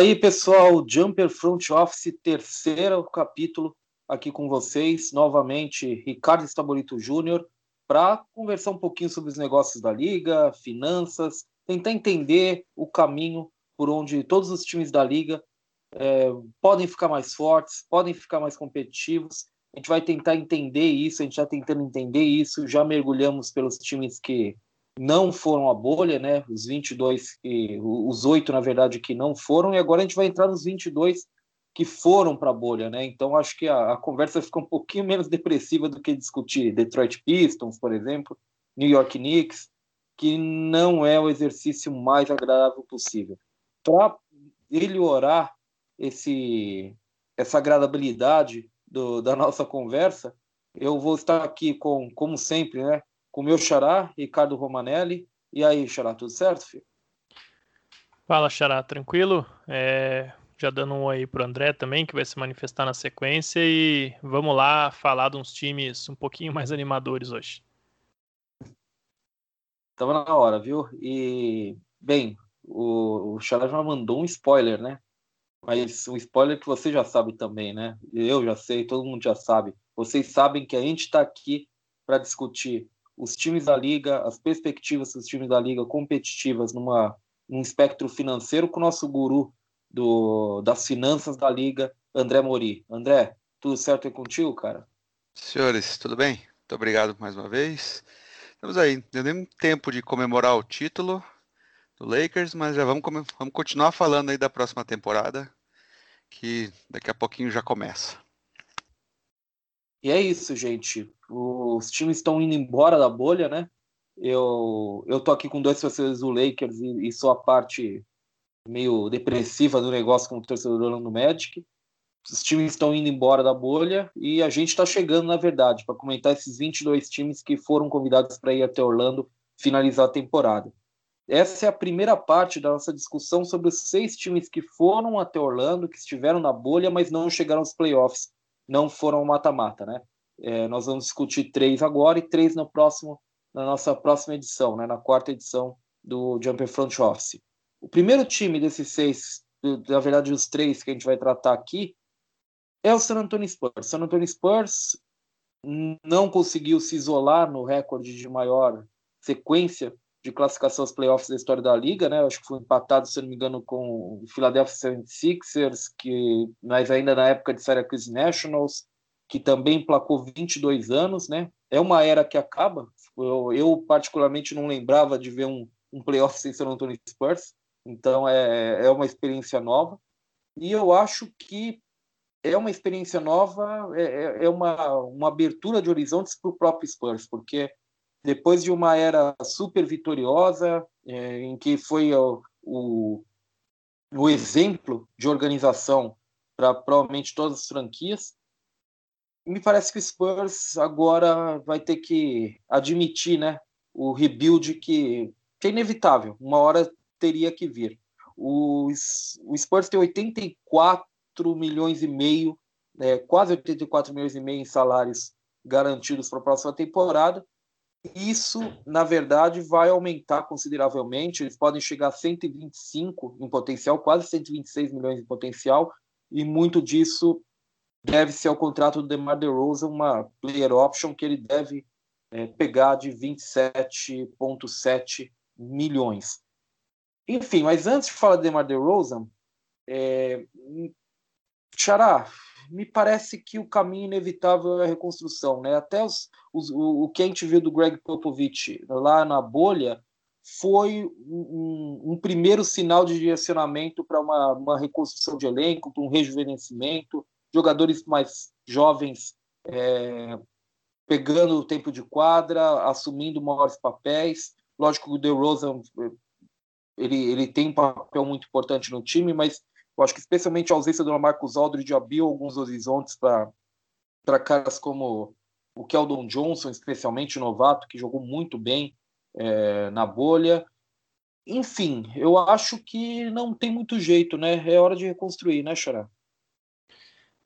Aí, pessoal, Jumper Front Office, terceiro capítulo aqui com vocês, novamente, Ricardo Estabolito Júnior, para conversar um pouquinho sobre os negócios da liga, finanças, tentar entender o caminho por onde todos os times da liga é, podem ficar mais fortes, podem ficar mais competitivos. A gente vai tentar entender isso, a gente está tentando entender isso, já mergulhamos pelos times que não foram a bolha, né? Os 22, que, os oito, na verdade, que não foram, e agora a gente vai entrar nos 22 que foram para a bolha, né? Então acho que a, a, conversa fica um pouquinho menos depressiva do que discutir Detroit Pistons, por exemplo, New York Knicks, que não é o exercício mais agradável possível. Para melhorar esse essa agradabilidade do, da nossa conversa, eu vou estar aqui com, como sempre, né, com o meu xará, Ricardo Romanelli. E aí, xará, tudo certo, filho? Fala, xará, tranquilo? É, já dando um aí pro André também, que vai se manifestar na sequência. E vamos lá falar de uns times um pouquinho mais animadores hoje. Tava na hora, viu? E, bem, o, o Xará já mandou um spoiler, né? Mas um spoiler que você já sabe também, né? Eu já sei, todo mundo já sabe. Vocês sabem que a gente está aqui para discutir os times da liga, as perspectivas dos times da liga competitivas numa, num espectro financeiro com o nosso guru do, das finanças da liga, André Mori. André, tudo certo aí contigo, cara? Senhores, tudo bem? Muito obrigado mais uma vez. Estamos aí, deu nem tempo de comemorar o título do Lakers, mas já vamos, vamos continuar falando aí da próxima temporada, que daqui a pouquinho já começa. E é isso, gente. Os times estão indo embora da bolha, né? Eu, eu tô aqui com dois torcedores do Lakers e, e sou a parte meio depressiva do negócio como torcedor do Magic. Os times estão indo embora da bolha e a gente está chegando, na verdade, para comentar esses 22 times que foram convidados para ir até Orlando finalizar a temporada. Essa é a primeira parte da nossa discussão sobre os seis times que foram até Orlando, que estiveram na bolha, mas não chegaram aos playoffs, não foram mata-mata, né? É, nós vamos discutir três agora e três no próximo, na nossa próxima edição, né? Na quarta edição do Jumper Front Office. O primeiro time desses seis, na verdade os três que a gente vai tratar aqui, é o San Antonio Spurs. San Antonio Spurs não conseguiu se isolar no recorde de maior sequência de classificação aos playoffs da história da liga, né? Acho que foi empatado, se não me engano, com o Philadelphia 76ers, que mas ainda na época de Syracuse Nationals, que também placou 22 anos, né? É uma era que acaba. Eu, eu particularmente não lembrava de ver um, um playoff sem San Antonio Spurs. Então é, é uma experiência nova. E eu acho que é uma experiência nova, é, é, é uma, uma abertura de horizontes para o próprio Spurs, porque depois de uma era super vitoriosa, é, em que foi o, o, o exemplo de organização para provavelmente todas as franquias, me parece que o Spurs agora vai ter que admitir né, o rebuild que, que é inevitável. Uma hora teria que vir. O, o Spurs tem 84 milhões e meio, né, quase 84 milhões e meio em salários garantidos para a próxima temporada. Isso, na verdade, vai aumentar consideravelmente. Eles podem chegar a 125 em potencial, quase 126 milhões em potencial, e muito disso deve ser ao contrato do DeMar DeRozan, uma player option que ele deve é, pegar de 27,7 milhões. Enfim, mas antes de falar de DeMar DeRozan, é, Xará, me parece que o caminho inevitável é a reconstrução, né? Até os, os, o, o que a gente viu do Greg Popovich lá na bolha foi um, um primeiro sinal de direcionamento para uma, uma, reconstrução de elenco, para um rejuvenescimento, jogadores mais jovens é, pegando o tempo de quadra, assumindo maiores papéis. Lógico que o DeRozan ele, ele tem um papel muito importante no time, mas eu acho que especialmente a ausência do Marcos Aldridge abriu alguns horizontes para caras como o Keldon Johnson, especialmente o novato, que jogou muito bem é, na bolha. Enfim, eu acho que não tem muito jeito, né? É hora de reconstruir, né, Xará?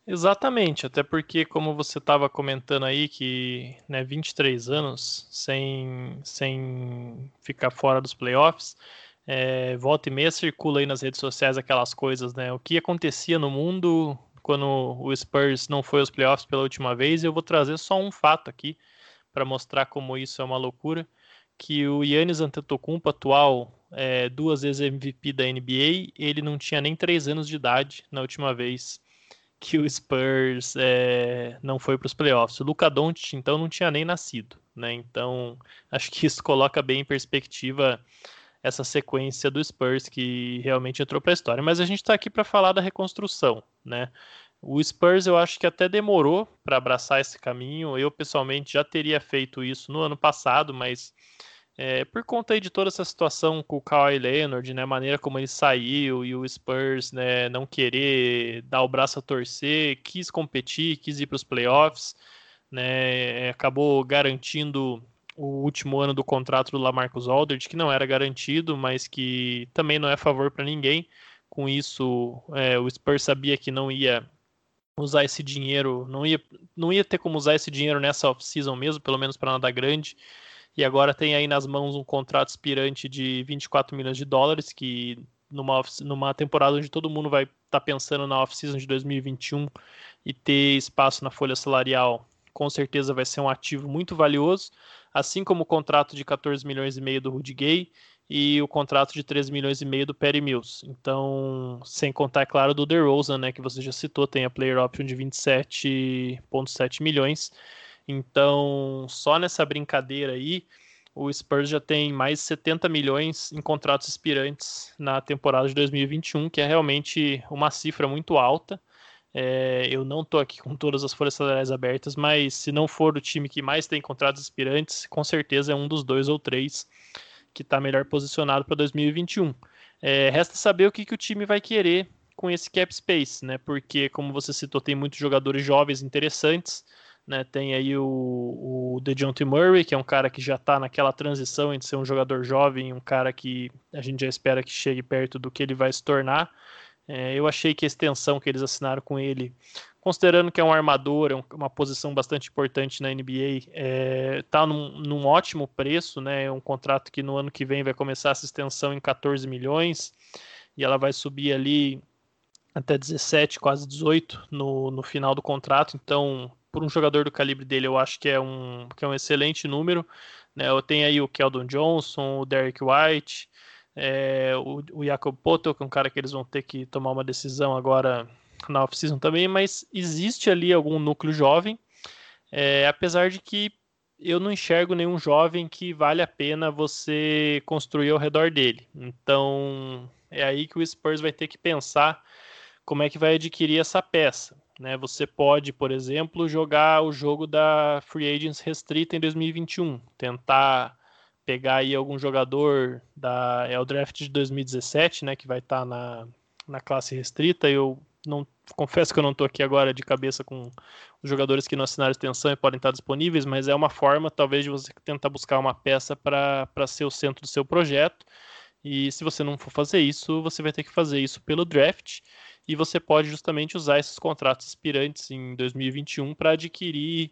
Exatamente, até porque, como você estava comentando aí, que né, 23 anos sem, sem ficar fora dos playoffs, É, volta e meia circula aí nas redes sociais aquelas coisas, né? O que acontecia no mundo quando o Spurs não foi aos playoffs pela última vez. Eu vou trazer só um fato aqui para mostrar como isso é uma loucura, que o Yannis Antetokounmpo, atual é, duas vezes MVP da NBA, ele não tinha nem três anos de idade na última vez que o Spurs é, não foi para os playoffs. O Luka Doncic, então, não tinha nem nascido, né? Então, acho que isso coloca bem em perspectiva essa sequência do Spurs que realmente entrou para a história. Mas a gente está aqui para falar da reconstrução, né? O Spurs eu acho que até demorou para abraçar esse caminho. Eu pessoalmente já teria feito isso no ano passado, mas é, por conta de toda essa situação com o Kawhi Leonard, né, a maneira como ele saiu e o Spurs, né, não querer dar o braço a torcer, quis competir, quis ir para os playoffs, né, acabou garantindo o último ano do contrato do Lamarcus Aldridge, que não era garantido, mas que também não é favor para ninguém. Com isso, é, o Spurs sabia que não ia usar esse dinheiro, não ia, não ia ter como usar esse dinheiro nessa off-season mesmo, pelo menos para nada grande. E agora tem aí nas mãos um contrato aspirante de 24 milhões de dólares, que numa, numa temporada onde todo mundo vai estar tá pensando na off-season de 2021 e ter espaço na folha salarial, com certeza vai ser um ativo muito valioso assim como o contrato de 14 milhões e meio do Rudy Gay e o contrato de 13 milhões e meio do Perry Mills. Então, sem contar, é claro, do DeRozan, né, que você já citou, tem a player option de 27,7 milhões. Então, só nessa brincadeira aí, o Spurs já tem mais 70 milhões em contratos expirantes na temporada de 2021, que é realmente uma cifra muito alta. É, eu não estou aqui com todas as folhas salariais abertas, mas se não for o time que mais tem contratos aspirantes, com certeza é um dos dois ou três que está melhor posicionado para 2021. É, resta saber o que, que o time vai querer com esse cap space, né? Porque, como você citou, tem muitos jogadores jovens interessantes. Né, tem aí o, o DeJounte Murray, que é um cara que já está naquela transição entre ser um jogador jovem e um cara que a gente já espera que chegue perto do que ele vai se tornar. É, eu achei que a extensão que eles assinaram com ele, considerando que é um armador, é uma posição bastante importante na NBA, é, tá num, num, ótimo preço, né? É um contrato que no ano que vem vai começar essa extensão em 14 milhões e ela vai subir ali até 17, quase 18 no, no final do contrato. Então, por um jogador do calibre dele, eu acho que é um, que é um excelente número. Né? Eu tenho aí o Keldon Johnson, o Derek White, é, o, o Jacob Poto, que é um cara que eles vão ter que tomar uma decisão agora na off-season também, mas existe ali algum núcleo jovem, é, apesar de que eu não enxergo nenhum jovem que vale a pena você construir ao redor dele. Então é aí que o Spurs vai ter que pensar como é que vai adquirir essa peça. Né? Você pode, por exemplo, jogar o jogo da Free Agents restrita em 2021, tentar pegar aí algum jogador da é o draft de 2017, né, que vai estar tá na, na classe restrita. Eu não confesso que eu não estou aqui agora de cabeça com os jogadores que não assinaram extensão e podem estar disponíveis, mas é uma forma talvez de você tentar buscar uma peça para ser o centro do seu projeto. E se você não for fazer isso, você vai ter que fazer isso pelo draft. E você pode justamente usar esses contratos aspirantes em 2021 para adquirir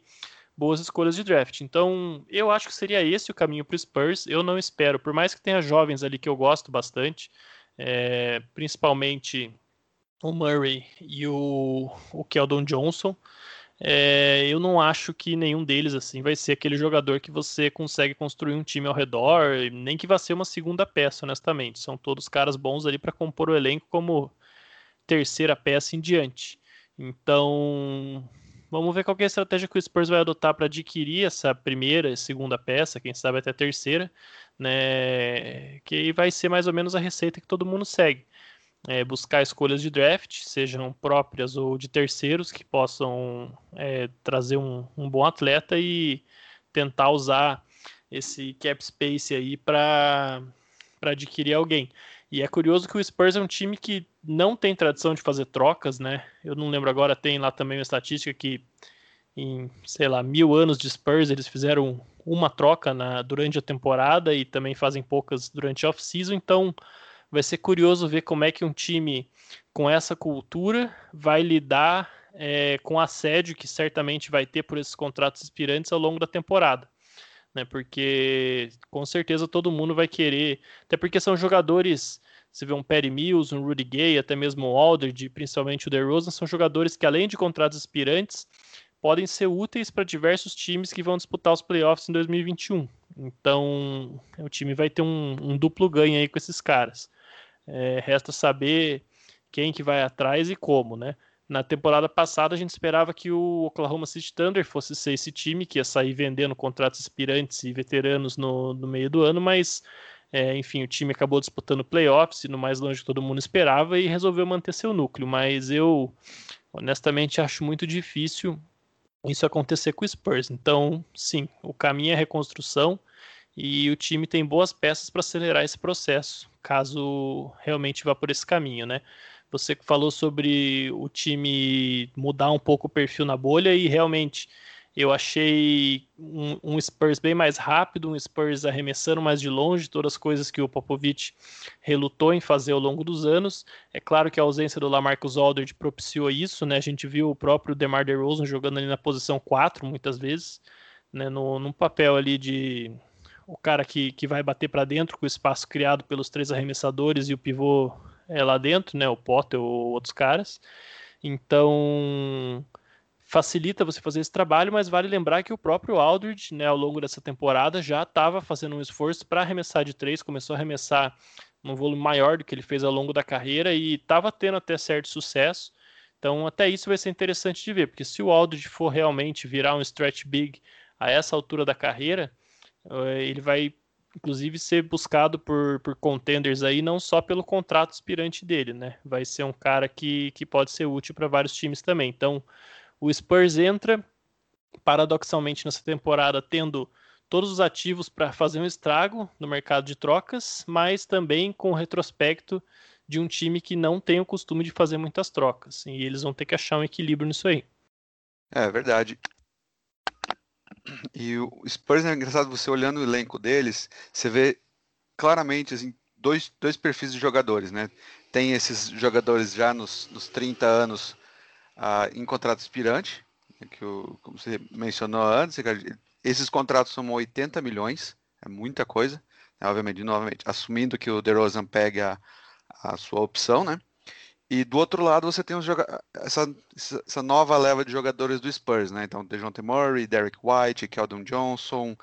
boas escolhas de draft. Então, eu acho que seria esse o caminho para o Spurs. Eu não espero, por mais que tenha jovens ali que eu gosto bastante, é, principalmente o Murray e o, o Keldon Johnson. É, eu não acho que nenhum deles assim vai ser aquele jogador que você consegue construir um time ao redor, nem que vá ser uma segunda peça, honestamente. São todos caras bons ali para compor o elenco como terceira peça em diante. Então, Vamos ver qual é a estratégia que o Spurs vai adotar para adquirir essa primeira e segunda peça, quem sabe até a terceira, né? Que vai ser mais ou menos a receita que todo mundo segue. É, buscar escolhas de draft, sejam próprias ou de terceiros, que possam é, trazer um, um, bom atleta e tentar usar esse cap space aí para adquirir alguém. E é curioso que o Spurs é um time que não tem tradição de fazer trocas, né? Eu não lembro agora, tem lá também uma estatística que em, sei lá, mil anos de Spurs eles fizeram uma troca na, durante a temporada e também fazem poucas durante a off-season, então vai ser curioso ver como é que um time com essa cultura vai lidar é, com assédio que certamente vai ter por esses contratos expirantes ao longo da temporada. Né? Porque com certeza todo mundo vai querer, até porque são jogadores, você vê um Perry Mills, um Rudy Gay, até mesmo o Aldridge, principalmente o DeRozan, são jogadores que além de contratos aspirantes, podem ser úteis para diversos times que vão disputar os playoffs em 2021. Então, o time vai ter um, um duplo ganho aí com esses caras. É, resta saber quem que vai atrás e como, né? Na temporada passada, a gente esperava que o Oklahoma City Thunder fosse ser esse time que ia sair vendendo contratos aspirantes e veteranos no, no meio do ano, mas, é, enfim, o time acabou disputando playoffs, no mais longe que todo mundo esperava, e resolveu manter seu núcleo. Mas eu, honestamente, acho muito difícil isso acontecer com o Spurs. Então, sim, o caminho é reconstrução e o time tem boas peças para acelerar esse processo, caso realmente vá por esse caminho, né? Você falou sobre o time mudar um pouco o perfil na bolha e realmente eu achei um, um, Spurs bem mais rápido, um Spurs arremessando mais de longe, todas as coisas que o Popovich relutou em fazer ao longo dos anos. É claro que a ausência do Lamarcus Aldridge propiciou isso, né? A gente viu o próprio DeMar DeRozan jogando ali na posição 4 muitas vezes, né? No, num papel ali de o cara que, que vai bater para dentro com o espaço criado pelos três arremessadores e o pivô é lá dentro, né? O Potter ou outros caras. Então facilita você fazer esse trabalho, mas vale lembrar que o próprio Aldridge, né, ao longo dessa temporada, já estava fazendo um esforço para arremessar de três, começou a arremessar num volume maior do que ele fez ao longo da carreira e estava tendo até certo sucesso. Então, até isso vai ser interessante de ver, porque se o Aldridge for realmente virar um stretch big a essa altura da carreira, eh, ele vai inclusive ser buscado por, por contenders aí, não só pelo contrato aspirante dele, né? Vai ser um cara que, que pode ser útil para vários times também. Então, o Spurs entra, paradoxalmente, nessa temporada, tendo todos os ativos para fazer um estrago no mercado de trocas, mas também com o retrospecto de um time que não tem o costume de fazer muitas trocas. E eles vão ter que achar um equilíbrio nisso aí. É verdade. E o Spurs é engraçado, você olhando o elenco deles, você vê claramente assim, dois, dois perfis de jogadores, né? Tem esses jogadores já nos, nos 30 anos ah, em contrato expirante, né, que o, como você mencionou antes, esses contratos são 80 milhões, é muita coisa, né, obviamente, novamente, assumindo que o DeRozan pegue a, a sua opção, né? E do outro lado você tem essa, essa, nova leva de jogadores do Spurs, né? Então, DeJounte Murray, Derek White, Keldon Johnson,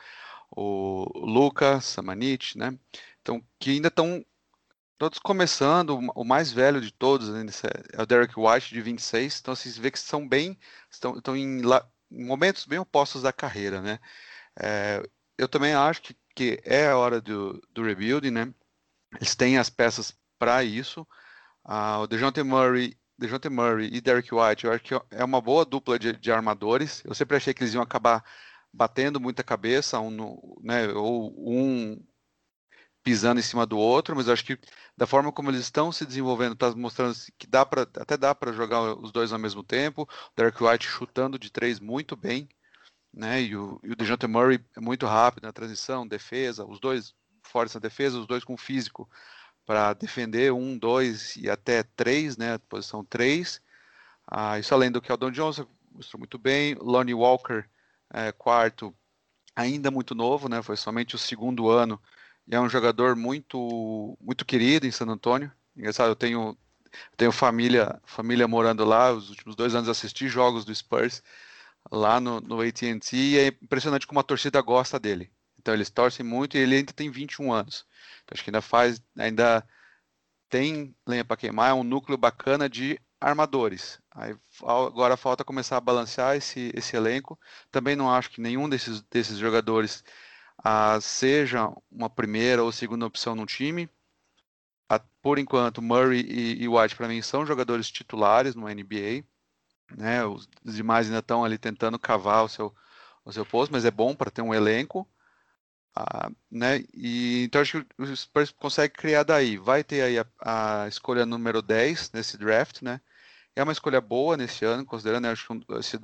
o Lucas, Samanit, né? Então, que ainda estão todos começando, o mais velho de todos né, é o Derek White, de 26, então assim, você vê que são bem, estão, estão em, em momentos bem opostos da carreira, né? É, eu também acho que, que é a hora do, do rebuilding, né? Eles têm as peças para isso. Ah, o DeJounte Murray, DeJounte Murray e Derek White, eu acho que é uma boa dupla de, de armadores. Eu sempre achei que eles iam acabar batendo muita cabeça, um né, ou um pisando em cima do outro, mas acho que da forma como eles estão se desenvolvendo, está mostrando que dá para até dá para jogar os dois ao mesmo tempo. O Derek White chutando de três muito bem, né? E o, e o DeJounte Murray é muito rápido na transição, defesa, os dois fortes na defesa, os dois com físico para defender um, dois e até três, né? Posição três. Ah, isso além do que o Don Johnson mostrou muito bem. Lonnie Walker, é, quarto, ainda muito novo, né? Foi somente o segundo ano e é um jogador muito muito querido em San Antônio. Engraçado, eu tenho tenho família família morando lá. Os últimos dois anos assisti jogos do Spurs lá no, no AT&T e é impressionante como a torcida gosta dele. Então eles torcem muito e ele ainda tem 21 anos. Então, acho que ainda faz ainda tem lenha para queimar. É um núcleo bacana de armadores. Aí, agora falta começar a balancear esse, esse elenco. Também não acho que nenhum desses, desses jogadores a, seja uma primeira ou segunda opção no time. A, por enquanto, Murray e, e White, para mim, são jogadores titulares no NBA. Né? Os demais ainda estão ali tentando cavar o seu, o seu posto, mas é bom para ter um elenco. Ah, né? E, então acho que o Spurs consegue criar daí. Vai ter aí a, a, escolha número 10 nesse draft, né? É uma escolha boa nesse ano, considerando, né, acho que esse,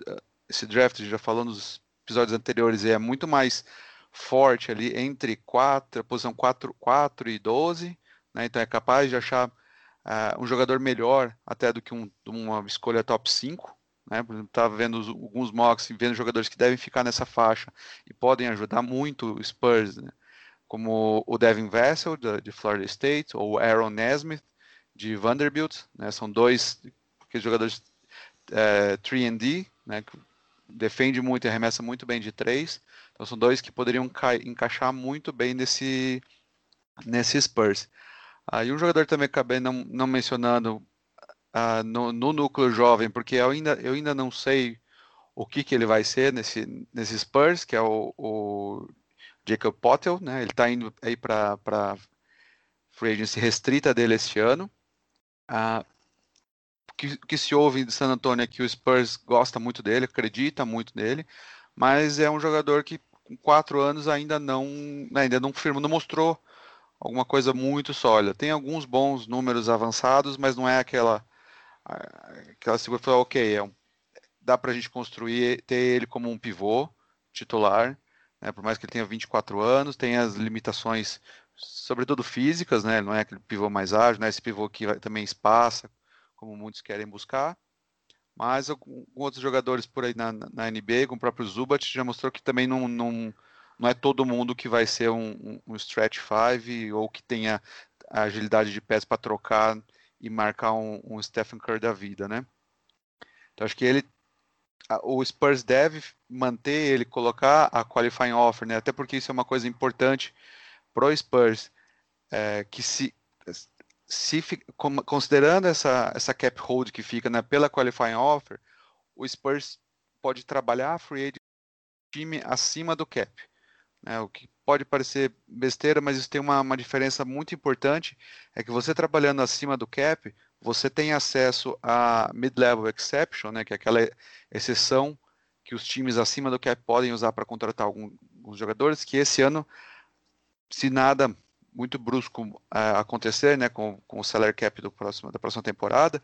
esse draft, já falou nos episódios anteriores, é muito mais forte ali entre 4, a posição 4, 4 e 12, né? então é capaz de achar uh, um jogador melhor até do que um, uma escolha top 5, né? Estava vendo os, alguns mocks, vendo jogadores que devem ficar nessa faixa e podem ajudar muito o Spurs, né? como o Devin Vessel, de, Florida State, ou Aaron Nesmith, de Vanderbilt. Né? São dois jogadores é, 3D, né? que defende muito e arremessa muito bem de três. Então são dois que poderiam encaixar muito bem nesse, nesse Spurs. Aí um jogador também acabei não, não mencionando uh, no, no, núcleo jovem, porque eu ainda, eu ainda não sei o que, que ele vai ser nesse, nesse Spurs, que é o, o Jacob Potel, né? Ele está indo aí para free agency restrita dele este ano. Uh, que, que se ouve de San Antonio é que o Spurs gosta muito dele, acredita muito nele, mas é um jogador que com quatro anos ainda não, ainda não firma, não mostrou alguma coisa muito sólida. Tem alguns bons números avançados, mas não é aquela aquela segura foi ok, é um, dá para a gente construir, ter ele como um pivô titular, né, por mais que ele tenha 24 anos, tem as limitações, sobretudo físicas, né, não é aquele pivô mais ágil, né, esse pivô que também espaça, como muitos querem buscar, mas alguns outros jogadores por aí na, na NBA, como o próprio Zubat, já mostrou que também não, não, não é todo mundo que vai ser um, um, um stretch five ou que tenha a agilidade de pés para trocar e marcar um, um Stephen Curry da vida, né? Então acho que ele, o Spurs deve manter ele, colocar a qualifying offer, né? Até porque isso é uma coisa importante pro Spurs, é, que se, se considerando essa, essa cap hold que fica né, pela qualifying offer, o Spurs pode trabalhar a free agent time acima do cap. Né? O que pode parecer besteira, mas isso tem uma, uma diferença muito importante, é que você trabalhando acima do cap, você tem acesso a mid-level exception, né, que é aquela exceção que os times acima do cap podem usar para contratar alguns, alguns jogadores, que esse ano, se nada muito brusco uh, acontecer, né, com, com o salary cap do próximo, da próxima temporada,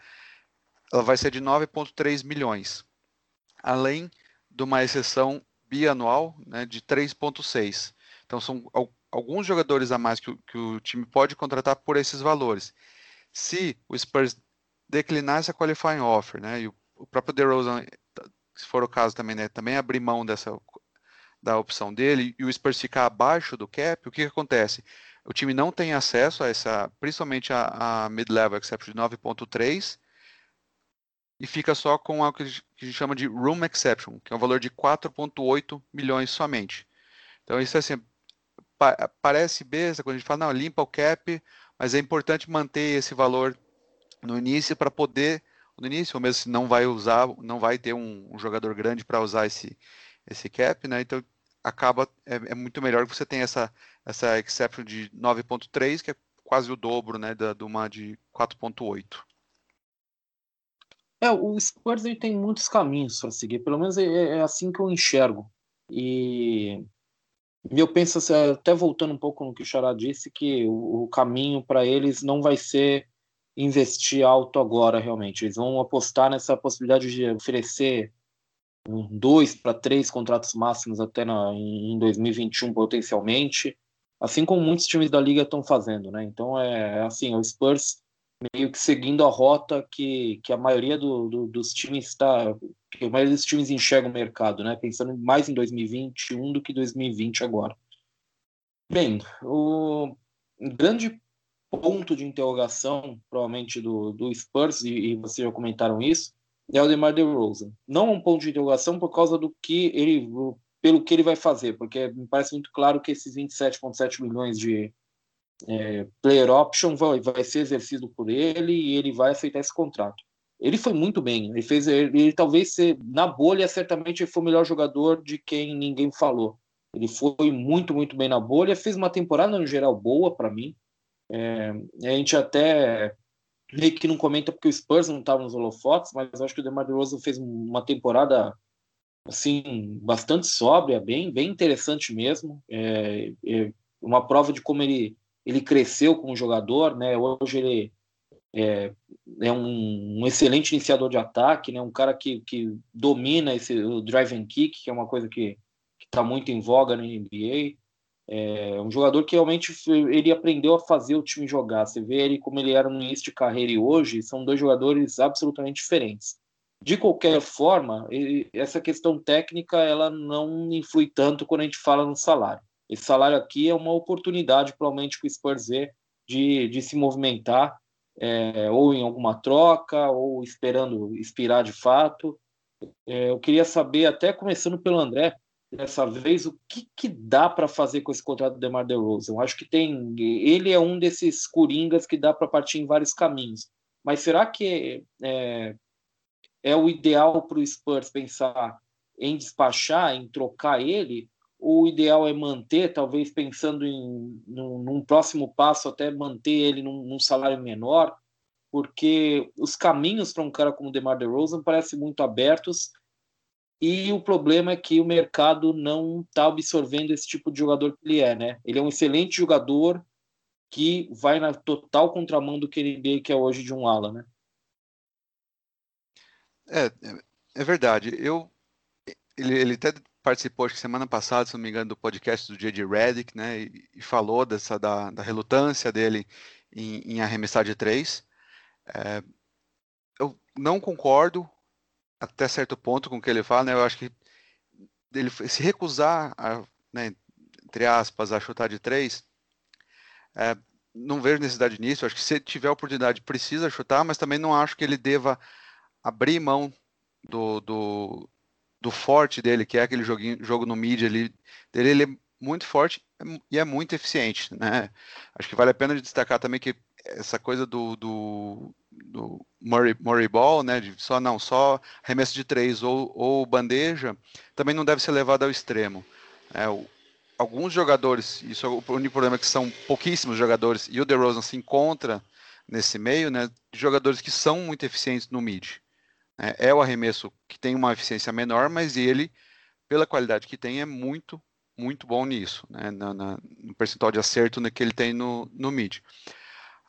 ela vai ser de 9,3 milhões, além de uma exceção bianual né, de 3,6. Então, são alguns jogadores a mais que, que, o time pode contratar por esses valores. Se o Spurs declinar essa qualifying offer, né, e o, o próprio DeRozan, se for o caso também, né, também abrir mão dessa da opção dele e o Spurs ficar abaixo do cap, o que, que acontece? O time não tem acesso a essa, principalmente a, a mid-level exception de 9.3, e fica só com o que a gente chama de room exception, que é um valor de 4,8 milhões somente. Então isso assim, pa parece besta quando a gente fala, não, limpa o cap, mas é importante manter esse valor no início para poder, no início, ou mesmo se não vai usar, não vai ter um, um jogador grande para usar esse, esse cap, né? Então acaba, é, é, muito melhor que você tenha essa, essa exception de 9.3, que é quase o dobro, né, da, de uma de 4.8. É, o Spurs ele tem muitos caminhos para seguir, pelo menos é, é, assim que eu enxergo. E eu penso, assim, até voltando um pouco no que o Xará disse, que o, o caminho para eles não vai ser investir alto agora, realmente. Eles vão apostar nessa possibilidade de oferecer dois para três contratos máximos até na, em 2021, potencialmente, assim como muitos times da liga estão fazendo, né? Então, é assim, o Spurs meio que seguindo a rota que, que a maioria do, do, dos times está maioria dos times enxerga o mercado, né? Pensando mais em 2021 do que 2020 agora. Bem, o grande ponto de interrogação, provavelmente do, do Spurs e, e vocês já comentaram isso, é o DeMar DeRozan. Não um ponto de interrogação por causa do que ele pelo que ele vai fazer, porque me parece muito claro que esses 27,7 milhões de é, player option vai, vai ser exercido por ele e ele vai aceitar esse contrato. Ele foi muito bem, ele fez, ele, ele talvez ser, na bolha, certamente foi o melhor jogador de quem ninguém falou. Ele foi muito, muito bem na bolha, fez uma temporada no geral boa para mim. É, a gente até meio que não comenta porque o Spurs não estava nos holofotes, mas acho que o DeMar DeRozan fez uma temporada assim bastante sóbria, bem, bem interessante mesmo. É, é uma prova de como ele ele cresceu como jogador, né? Hoje ele é, é um, um, excelente iniciador de ataque, né? Um cara que, que domina esse o drive and kick, que é uma coisa que está muito em voga na NBA. É um jogador que realmente ele aprendeu a fazer o time jogar. Você vê ele como ele era no início de carreira e hoje são dois jogadores absolutamente diferentes. De qualquer forma, essa questão técnica ela não influi tanto quando a gente fala no salário. Esse salário aqui é uma oportunidade, provavelmente, para o Spurs ver de, de se movimentar, é, ou em alguma troca, ou esperando expirar de fato. É, eu queria saber, até começando pelo André, dessa vez, o que, que dá para fazer com esse contrato do DeMar DeRozan? Eu acho que tem. Ele é um desses coringas que dá para partir em vários caminhos. Mas será que é, é o ideal para o Spurs pensar em despachar, em trocar ele? O ideal é manter, talvez pensando em num, num próximo passo, até manter ele num, num salário menor? Porque os caminhos para um cara como o DeMar DeRozan parecem muito abertos e o problema é que o mercado não está absorvendo esse tipo de jogador que ele é, né? Ele é um excelente jogador que vai na total contramão do que ele que é hoje de um ala, né? É, é verdade. Eu, ele, ele até participou acho que semana passada, se não me engano, do podcast do J.J. Redick, né? E, e, falou dessa da, da relutância dele em, em, arremessar de três. É, eu não concordo até certo ponto com o que ele fala, né? Eu acho que ele se recusar, a, né, entre aspas, a chutar de três, é, não vejo necessidade nisso. Acho que se tiver oportunidade, precisa chutar, mas também não acho que ele deva abrir mão do, do, do forte dele, que é aquele joguinho, jogo no mid ali, dele. Ele é muito forte e é muito eficiente, né? Acho que vale a pena destacar também que essa coisa do, do, do Murray, Murray Ball, né, de só não, só arremesso de três ou, ou bandeja, também não deve ser levado ao extremo. É, o, alguns jogadores, isso é o único problema é que são pouquíssimos jogadores, e o DeRozan se encontra nesse meio, né, de jogadores que são muito eficientes no mid. É, é o arremesso que tem uma eficiência menor, mas ele, pela qualidade que tem, é muito, muito bom nisso, né, na, na, no percentual de acerto que ele tem no, no mid.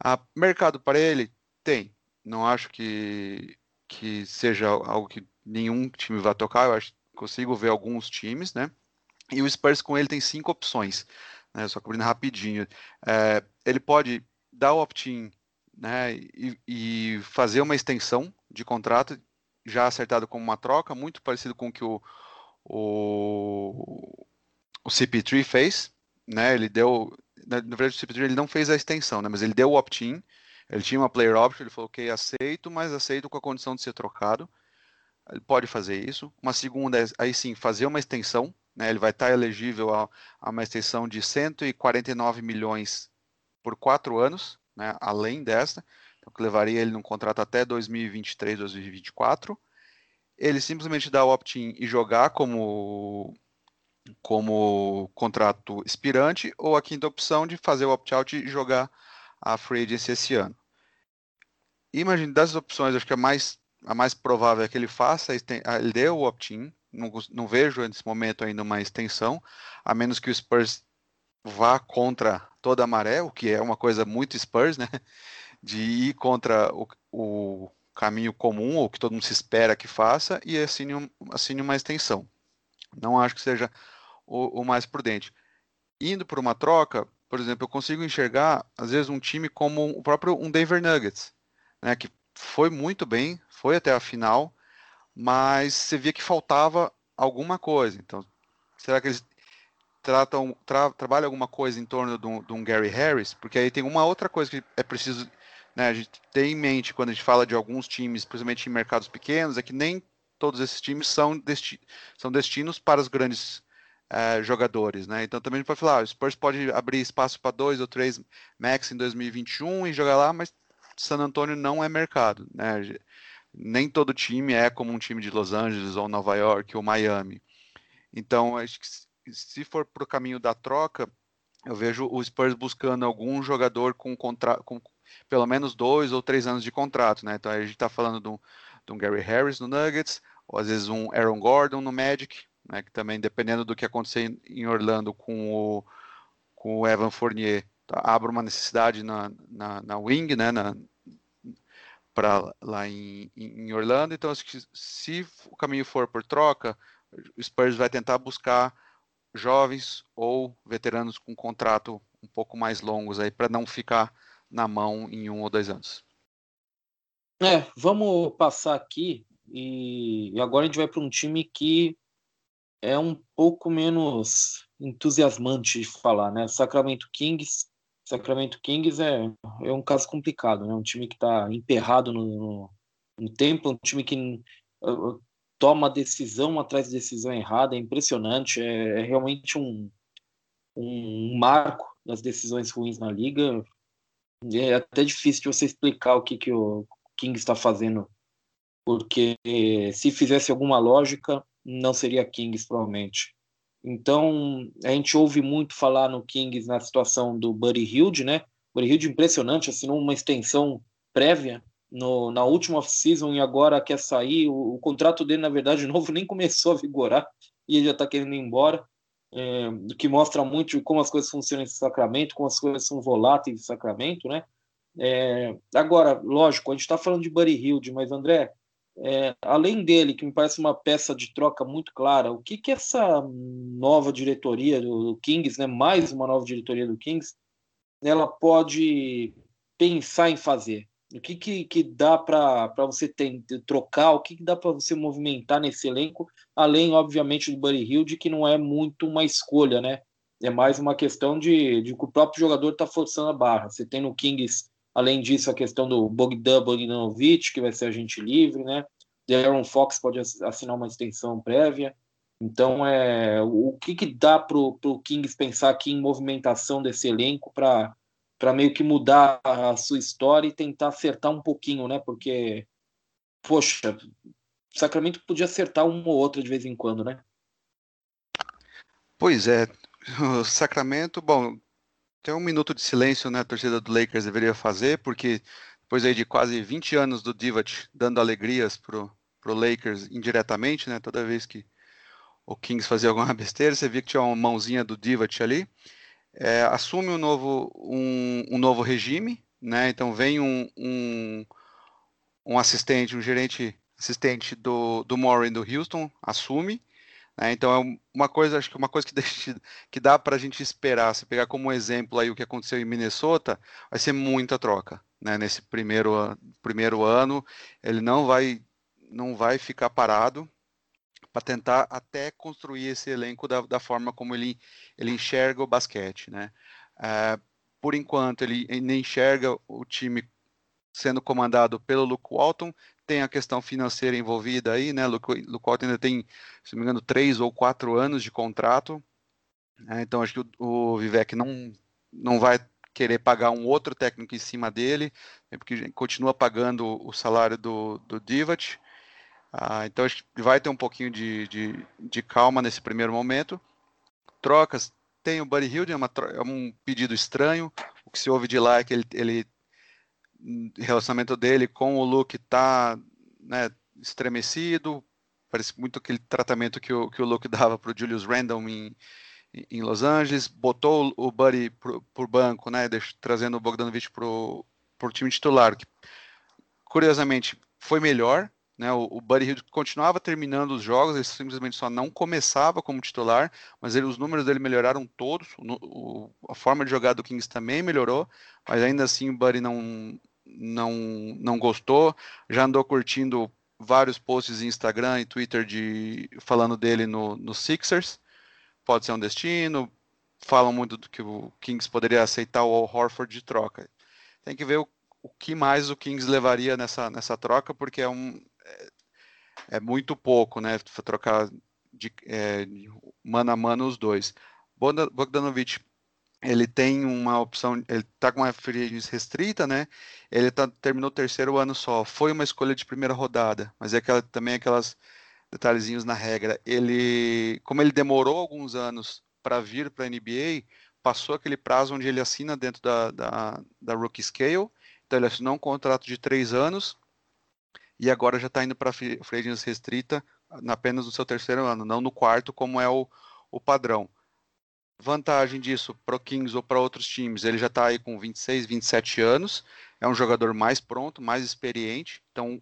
A mercado para ele tem. Não acho que, que seja algo que nenhum time vai tocar. Eu acho consigo ver alguns times, né? E o Spurs com ele tem cinco opções, né? Só cobrindo rapidinho. É, ele pode dar o opt-in, né? E, e, fazer uma extensão de contrato já acertado como uma troca, muito parecido com o que o, o, o CP3 fez, né? Ele deu, na, verdade, o CP3 ele não fez a extensão, né? Mas ele deu o opt-in ele tinha uma player option, ele falou, ok, aceito, mas aceito com a condição de ser trocado. Ele pode fazer isso. Uma segunda é, aí sim, fazer uma extensão. Né? Ele vai estar elegível a, a uma extensão de 149 milhões por quatro anos, né? além desta, então, que levaria ele num contrato até 2023, 2024. Ele simplesmente dá o opt-in e jogar como como contrato expirante, ou a quinta opção de fazer o opt-out e jogar a free agency esse ano imagine, das opções, acho que a mais, a mais provável é que ele faça, ele dê o opt-in, não, não, vejo nesse momento ainda uma extensão, a menos que o Spurs vá contra toda a maré, o que é uma coisa muito Spurs, né? De ir contra o, o caminho comum, ou que todo mundo se espera que faça, e assine, assine uma extensão. Não acho que seja o, o mais prudente. Indo por uma troca, por exemplo, eu consigo enxergar, às vezes, um time como o próprio um Denver Nuggets, né, que foi muito bem, foi até a final, mas você via que faltava alguma coisa. Então, será que eles tratam, tra, trabalham alguma coisa em torno de um, de um, Gary Harris? Porque aí tem uma outra coisa que é preciso né, a gente ter em mente quando a gente fala de alguns times, principalmente em mercados pequenos, é que nem todos esses times são, desti são destinos para os grandes uh, jogadores, né? Então também a gente pode falar, ah, o Spurs pode abrir espaço para dois ou três max em 2021 e jogar lá, mas San Antonio não é mercado, né? Nem todo time é como um time de Los Angeles ou Nova York ou Miami. Então, acho que se for para o caminho da troca, eu vejo o Spurs buscando algum jogador com, contra... com pelo menos dois ou três anos de contrato, né? Então a gente está falando de um, de um, Gary Harris no Nuggets, ou às vezes um Aaron Gordon no Magic, né? Que também, dependendo do que acontecer em Orlando com o, com o Evan Fournier, tá? abre uma necessidade na, na, na wing, né? Na, para lá em, em, Orlando. Então, acho que se o caminho for por troca, o Spurs vai tentar buscar jovens ou veteranos com contrato um pouco mais longos aí para não ficar na mão em um ou dois anos. É, vamos passar aqui e, agora a gente vai para um time que é um pouco menos entusiasmante de falar, né? Sacramento Kings, Sacramento Kings é, é um caso complicado, né? Um time que está emperrado no, no, no, tempo, um time que uh, toma decisão atrás de decisão errada, é impressionante, é, é realmente um, um marco das decisões ruins na liga. É até difícil de você explicar o que, que o Kings está fazendo, porque se fizesse alguma lógica, não seria Kings, provavelmente. Então, a gente ouve muito falar no Kings na situação do Buddy Hilde, né? Buddy Hilde impressionante, assinou uma extensão prévia no, na última off-season e agora quer sair. O, o, contrato dele, na verdade, novo nem começou a vigorar e ele já está querendo ir embora. É, que mostra muito como as coisas funcionam em Sacramento, como as coisas são voláteis em Sacramento, né? É, agora, lógico, a gente está falando de Buddy Hilde, mas André, é, além dele, que me parece uma peça de troca muito clara, o que, que essa nova diretoria do, Kings, né, mais uma nova diretoria do Kings, ela pode pensar em fazer? O que, que, que dá para você ter, trocar? O que, que dá para você movimentar nesse elenco? Além, obviamente, do Buddy Hilde, que não é muito uma escolha, né? É mais uma questão de, de que o próprio jogador está forçando a barra. Você tem no Kings Além disso, a questão do Bogdan Bogdanovic, que vai ser agente livre, né? Darren Fox pode assinar uma extensão prévia. Então, é, o que, que dá para o Kings pensar aqui em movimentação desse elenco para meio que mudar a sua história e tentar acertar um pouquinho, né? Porque, poxa, Sacramento podia acertar uma ou outra de vez em quando, né? Pois é, o Sacramento, bom, tem um minuto de silêncio, né, a torcida do Lakers deveria fazer, porque depois aí de quase 20 anos do Divac dando alegrias pro, pro Lakers indiretamente, né, toda vez que o Kings fazia alguma besteira, você via que tinha uma mãozinha do Divac ali, é, assume um novo, um, um, novo regime, né, então vem um, um, um assistente, um gerente assistente do, do Morin do Houston, assume, né? Então é uma coisa, acho que uma coisa que, deixa, que dá para a gente esperar, se pegar como exemplo aí o que aconteceu em Minnesota, vai ser muita troca. Né? Nesse primeiro, primeiro ano, ele não vai, não vai ficar parado para tentar até construir esse elenco da, da, forma como ele, ele enxerga o basquete. Né? É, por enquanto, ele, ele enxerga o time sendo comandado pelo Luke Walton, tem a questão financeira envolvida aí, né? Luke, Luke Walton ainda tem, se não me engano, três ou quatro anos de contrato. Né? Então acho que o, o Vivek não, não vai querer pagar um outro técnico em cima dele, né? porque continua pagando o salário do, do Divac. Ah, então acho que vai ter um pouquinho de, de, de, calma nesse primeiro momento. Trocas, tem o Buddy Hilde, é, é, um pedido estranho. O que se ouve de lá é que ele, ele relacionamento dele com o Luke tá né, estremecido, parece muito aquele tratamento que o, que o Luke dava para o Julius Randle em, em Los Angeles, botou o Buddy por banco, né, deixo, trazendo o Bogdanovich para o time titular, que curiosamente foi melhor, né, o, o Buddy Hill continuava terminando os jogos, ele simplesmente só não começava como titular, mas ele, os números dele melhoraram todos, o, o, a forma de jogar do Kings também melhorou, mas ainda assim o Buddy não, não, não gostou, já andou curtindo vários posts em Instagram e Twitter de, falando dele no, no Sixers, pode ser um destino, falam muito do que o Kings poderia aceitar o Horford de troca. Tem que ver o, o que mais o Kings levaria nessa, nessa troca, porque é, um, é, muito pouco, né? Trocar de, é, mano a mano os dois. Bogdanovich ele tem uma opção, ele tá com uma free restrita, né? Ele tá, terminou o terceiro ano só. Foi uma escolha de primeira rodada, mas é aquela, também aquelas detalhezinhos na regra. Ele, como ele demorou alguns anos para vir para a NBA, passou aquele prazo onde ele assina dentro da, da, da Rookie Scale. Então ele assinou um contrato de três anos e agora já está indo para free restrita apenas no seu terceiro ano, não no quarto, como é o, o padrão vantagem disso para o Kings ou para outros times, ele já está aí com 26, 27 anos, é um jogador mais pronto, mais experiente, então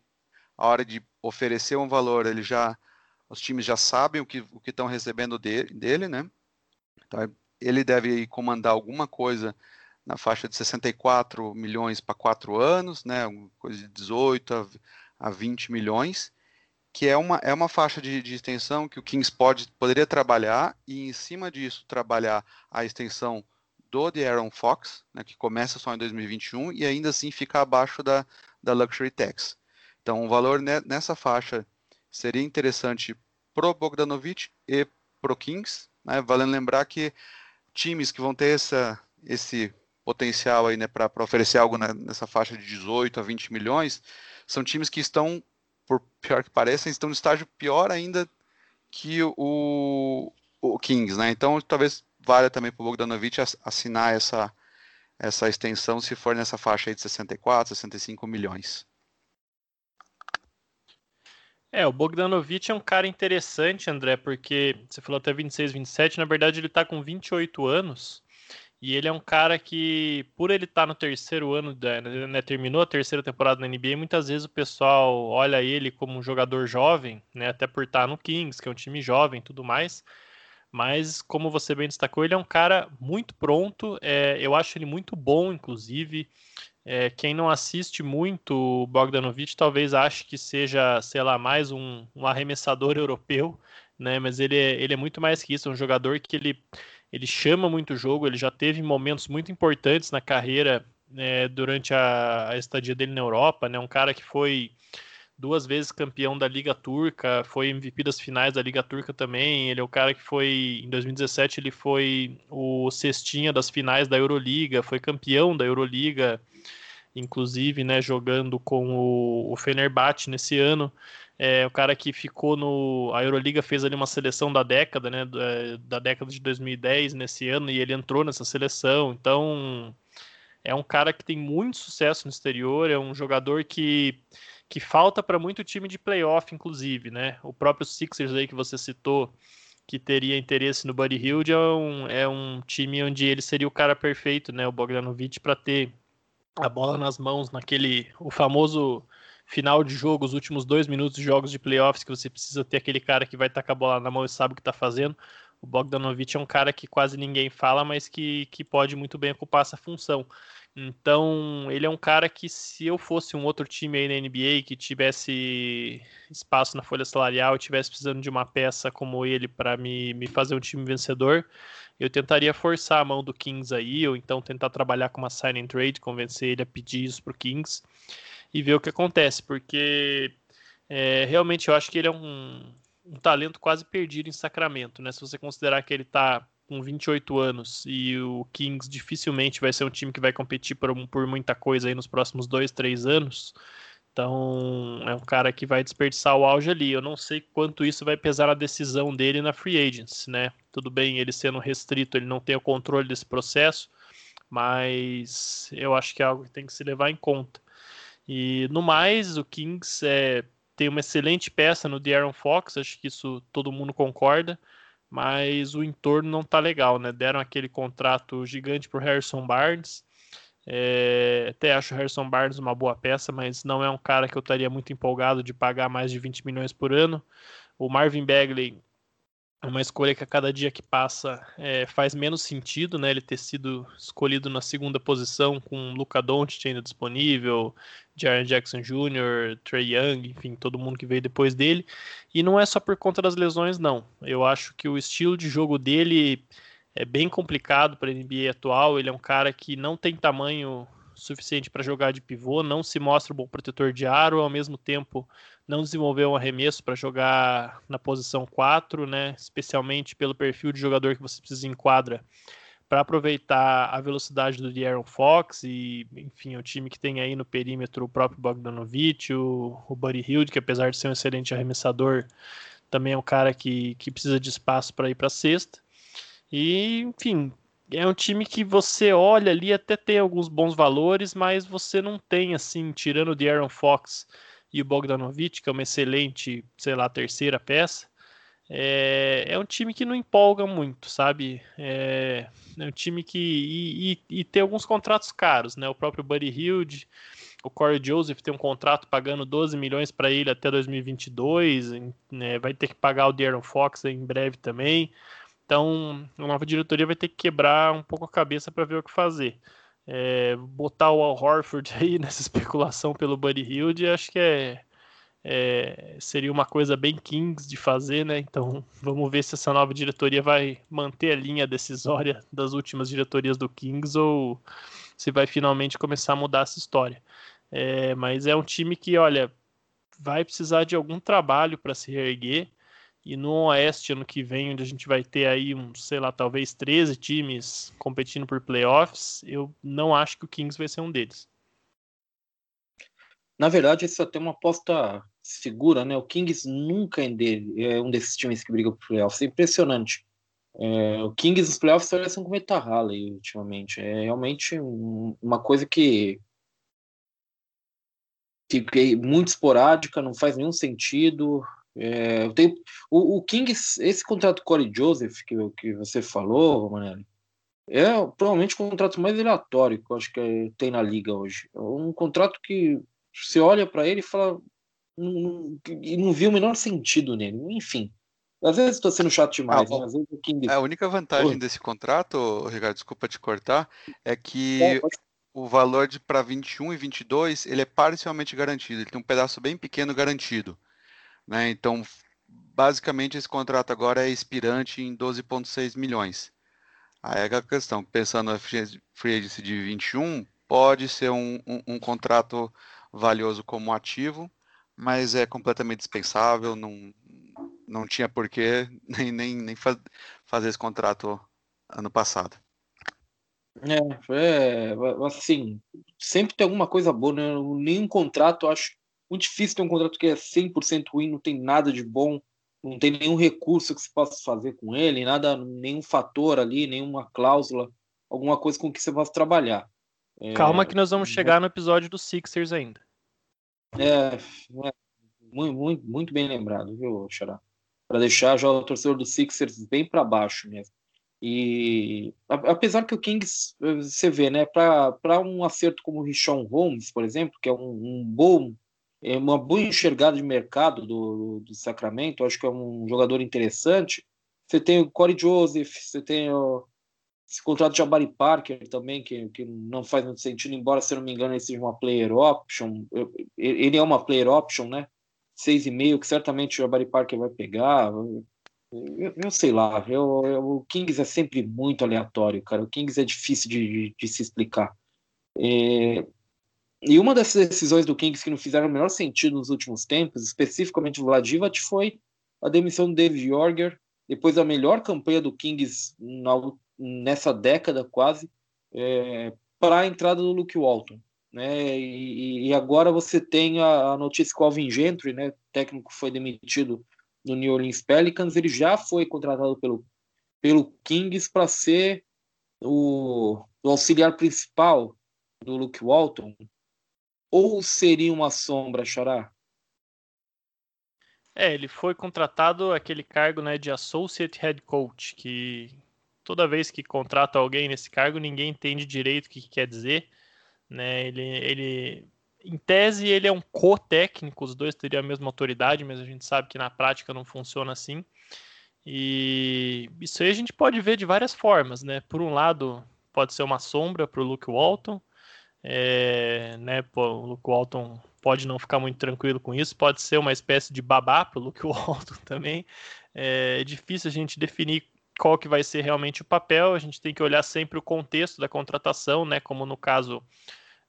a hora de oferecer um valor, ele já os times já sabem o que o que estão recebendo dele, dele, né? Então, ele deve comandar alguma coisa na faixa de 64 milhões para quatro anos, né? Coisa de 18 a, a 20 milhões. que é uma, é uma faixa de, de extensão que o Kings pode, poderia trabalhar e em cima disso trabalhar a extensão do The Aaron Fox, né, que começa só em 2021 e ainda assim fica abaixo da, da Luxury Tax. Então o valor nessa faixa seria interessante pro Bogdanovich e pro Kings, né, valendo lembrar que times que vão ter essa, esse potencial aí, né, para oferecer algo na, nessa faixa de 18 a 20 milhões, são times que estão, por pior que pareça, estão no estágio pior ainda que o, o Kings, né? Então talvez valha também para o Bogdanovich assinar essa, essa extensão se for nessa faixa aí de 64, 65 milhões. É, o Bogdanovich é um cara interessante, André, porque você falou até 26, 27, na verdade ele está com 28 anos. E ele é um cara que, por ele estar tá no terceiro ano, né, terminou a terceira temporada na NBA, muitas vezes o pessoal olha ele como um jogador jovem, né, até por estar tá no Kings, que é um time jovem tudo mais. Mas, como você bem destacou, ele é um cara muito pronto. É, eu acho ele muito bom, inclusive. É, quem não assiste muito o Bogdanovich talvez ache que seja, sei lá, mais um, um arremessador europeu, né? Mas ele é, ele é muito mais que isso, é um jogador que ele, ele chama muito o jogo, ele já teve momentos muito importantes na carreira né, durante a, a, estadia dele na Europa, né? Um cara que foi duas vezes campeão da Liga Turca, foi MVP das finais da Liga Turca também. Ele é o cara que foi, em 2017, ele foi o cestinha das finais da Euroliga, foi campeão da Euroliga, inclusive, né, jogando com o, o Fenerbahçe nesse ano. É o cara que ficou no. A Euroliga fez ali uma seleção da década, né? Da, da década de 2010 nesse ano, e ele entrou nessa seleção. Então, é um cara que tem muito sucesso no exterior, é um jogador que que falta para muito time de playoff, inclusive, né? O próprio Sixers aí que você citou, que teria interesse no Buddy Hield, é um, é um time onde ele seria o cara perfeito, né? O Bogdanovich para ter a bola nas mãos naquele o famoso final de jogo, os últimos dois minutos de jogos de playoffs, que você precisa ter aquele cara que vai com a bola na mão e sabe o que está fazendo. O Bogdanovich é um cara que quase ninguém fala, mas que, que pode muito bem ocupar essa função. Então, ele é um cara que, se eu fosse um outro time aí na NBA que tivesse espaço na folha salarial e tivesse precisando de uma peça como ele para me, me fazer um time vencedor, eu tentaria forçar a mão do Kings aí, ou então tentar trabalhar com uma sign and trade, convencer ele a pedir isso pro Kings e ver o que acontece, porque é, realmente eu acho que ele é um, um talento quase perdido em Sacramento, né? Se você considerar que ele está com 28 anos e o Kings dificilmente vai ser um time que vai competir por, por muita coisa aí nos próximos dois, três anos. Então é um cara que vai desperdiçar o auge ali. Eu não sei quanto isso vai pesar na decisão dele na free agency, né? Tudo bem, ele sendo restrito, ele não tem o controle desse processo, mas eu acho que é algo que tem que se levar em conta. E no mais, o Kings é, tem uma excelente peça no De'Aaron Fox, acho que isso todo mundo concorda mas o entorno não tá legal, né? Deram aquele contrato gigante pro Harrison Barnes. É, até acho o Harrison Barnes uma boa peça, mas não é um cara que eu estaria muito empolgado de pagar mais de 20 milhões por ano. O Marvin Bagley uma escolha que a cada dia que passa é, faz menos sentido, né? Ele ter sido escolhido na segunda posição com Luca Doncic ainda disponível, Jaren Jackson Jr., Trey Young, enfim, todo mundo que veio depois dele. E não é só por conta das lesões, não. Eu acho que o estilo de jogo dele é bem complicado para a NBA atual. Ele é um cara que não tem tamanho suficiente para jogar de pivô, não se mostra um bom protetor de aro, ao mesmo tempo não desenvolveu um arremesso para jogar na posição 4, né? Especialmente pelo perfil de jogador que você precisa enquadra para aproveitar a velocidade do De'Aaron Fox e, enfim, o time que tem aí no perímetro o próprio Bogdanovich, o, o Buddy Hield, que apesar de ser um excelente arremessador, também é um cara que, que precisa de espaço para ir para a cesta. E, enfim, é um time que você olha ali, até tem alguns bons valores, mas você não tem, assim, tirando o De'Aaron Fox e o Bogdanovich, que é uma excelente, sei lá, terceira peça, é, é um time que não empolga muito, sabe? É, é um time que. E, e, e, tem alguns contratos caros, né? O próprio Buddy Hilde, o Corey Joseph tem um contrato pagando 12 milhões para ele até 2022, né? vai ter que pagar o Darren Fox em breve também. Então, a nova diretoria vai ter que quebrar um pouco a cabeça para ver o que fazer. É, botar o Al Horford aí nessa especulação pelo Buddy Hilde, acho que é, é, seria uma coisa bem Kings de fazer, né? Então vamos ver se essa nova diretoria vai manter a linha decisória das últimas diretorias do Kings ou se vai finalmente começar a mudar essa história. É, mas é um time que, olha, vai precisar de algum trabalho para se reerguer. E no Oeste, ano que vem, onde a gente vai ter aí, um, sei lá, talvez 13 times competindo por playoffs, eu não acho que o Kings vai ser um deles. Na verdade, isso até uma aposta segura, né? O Kings nunca é, dele, é um desses times que briga por playoffs. É impressionante. É, o Kings nos playoffs parecem com o Halley ultimamente. É realmente um, uma coisa que, que é muito esporádica, não faz nenhum sentido. É, tenho, o, o Kings, esse contrato Corey Joseph que, que você falou, Manelli, é provavelmente o contrato mais aleatório que eu acho que tem na liga hoje. É um contrato que você olha para ele e fala e não, não viu o menor sentido nele. Enfim, às vezes estou sendo chato demais. Ah, né? Vezes o A única vantagem desse contrato, Ricardo, desculpa te cortar, é que é, o valor de para 21 e 22 ele é parcialmente garantido. Ele tem um pedaço bem pequeno garantido. Né? Então, basicamente, esse contrato agora é expirante em 12,6 milhões. Aí é a questão, pensando na free agency de 21, pode ser um, um, um contrato valioso como ativo, mas é completamente dispensável, não, não tinha porquê nem, nem, nem faz, fazer esse contrato ano passado. É, é, assim, sempre tem alguma coisa boa, né? Nenhum contrato, acho muito difícil ter um contrato que é 100% ruim, não tem nada de bom, não tem nenhum recurso que se possa fazer com ele, nada, nenhum fator ali, nenhuma cláusula, alguma coisa com que você possa trabalhar. É, Calma que nós vamos chegar no episódio dos Sixers ainda. É, é muito, muito, muito bem lembrado, viu, Xará? Para deixar já o torcedor dos Sixers bem para baixo mesmo. E apesar que o Kings, você vê, né, para um acerto como o Richon Holmes, por exemplo, que é um, um bom é uma boa enxergada de mercado do, do Sacramento, acho que é um jogador interessante. Você tem o Corey Joseph, você tem o, esse contrato de Jabari Parker também, que, que não faz muito sentido, embora, se não me engano, ele seja uma player option. Ele é uma player option, né? Seis e meio, que certamente o Jabari Parker vai pegar. Eu, eu sei lá, eu, eu, o Kings é sempre muito aleatório, cara. O Kings é difícil de, de, de se explicar. É, e uma dessas decisões do Kings que não fizeram o menor sentido nos últimos tempos, especificamente o Vladivac, foi a demissão do David Jorger, depois da melhor campanha do Kings na, nessa década quase, é, para a entrada do Luke Walton. Né? E, e agora você tem a, a, notícia que o Alvin Gentry, né, técnico foi demitido do New Orleans Pelicans, ele já foi contratado pelo, pelo Kings para ser o, o auxiliar principal do Luke Walton, ou seria uma sombra, Xará? É, ele foi contratado aquele cargo né, de Associate Head Coach, que toda vez que contrata alguém nesse cargo, ninguém entende direito o que, que quer dizer. Né? Ele, ele, em tese, ele é um co-técnico, os dois teriam a mesma autoridade, mas a gente sabe que na prática não funciona assim. E isso aí a gente pode ver de várias formas, né? Por um lado, pode ser uma sombra para o Luke Walton, é, né, pô, o Luke Walton pode não ficar muito tranquilo com isso, pode ser uma espécie de babá para o Luke Walton também. É, é difícil a gente definir qual que vai ser realmente o papel, a gente tem que olhar sempre o contexto da contratação, né, como no caso,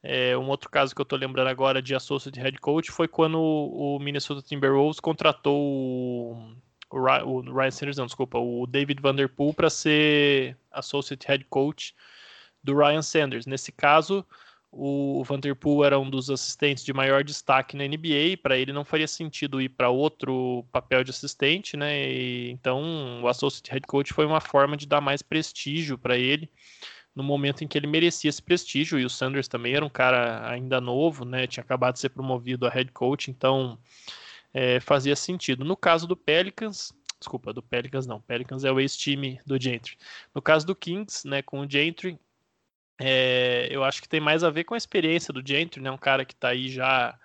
é, um outro caso que eu estou lembrando agora de associate head coach foi quando o, Minnesota Timberwolves contratou o, o Ryan Sanders, não, desculpa, o David Vanderpool para ser associate head coach do Ryan Sanders. Nesse caso, o Vanderpool era um dos assistentes de maior destaque na NBA, para ele não faria sentido ir para outro papel de assistente, né? E, então, o associate head coach foi uma forma de dar mais prestígio para ele no momento em que ele merecia esse prestígio. E o Sanders também era um cara ainda novo, né? Tinha acabado de ser promovido a head coach, então é, fazia sentido. No caso do Pelicans, desculpa, do Pelicans não, Pelicans é o ex-time do Gentry. No caso do Kings, né, com o Gentry, é, eu acho que tem mais a ver com a experiência do Gentry, né? Um cara que está aí já,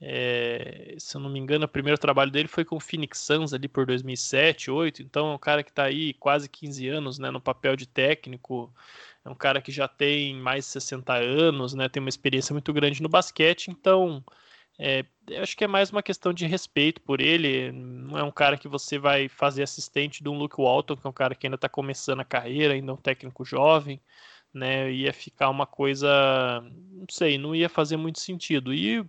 é, se eu não me engano, o primeiro trabalho dele foi com o Phoenix Suns ali por 2007, 2008. Então é um cara que está aí quase 15 anos, né? No papel de técnico. É um cara que já tem mais de 60 anos, né? Tem uma experiência muito grande no basquete. Então É, eu acho que é mais uma questão de respeito por ele. Não é um cara que você vai fazer assistente de um Luke Walton, que é um cara que ainda está começando a carreira, ainda é um técnico jovem, né? Ia ficar uma coisa, não sei, não ia fazer muito sentido. E o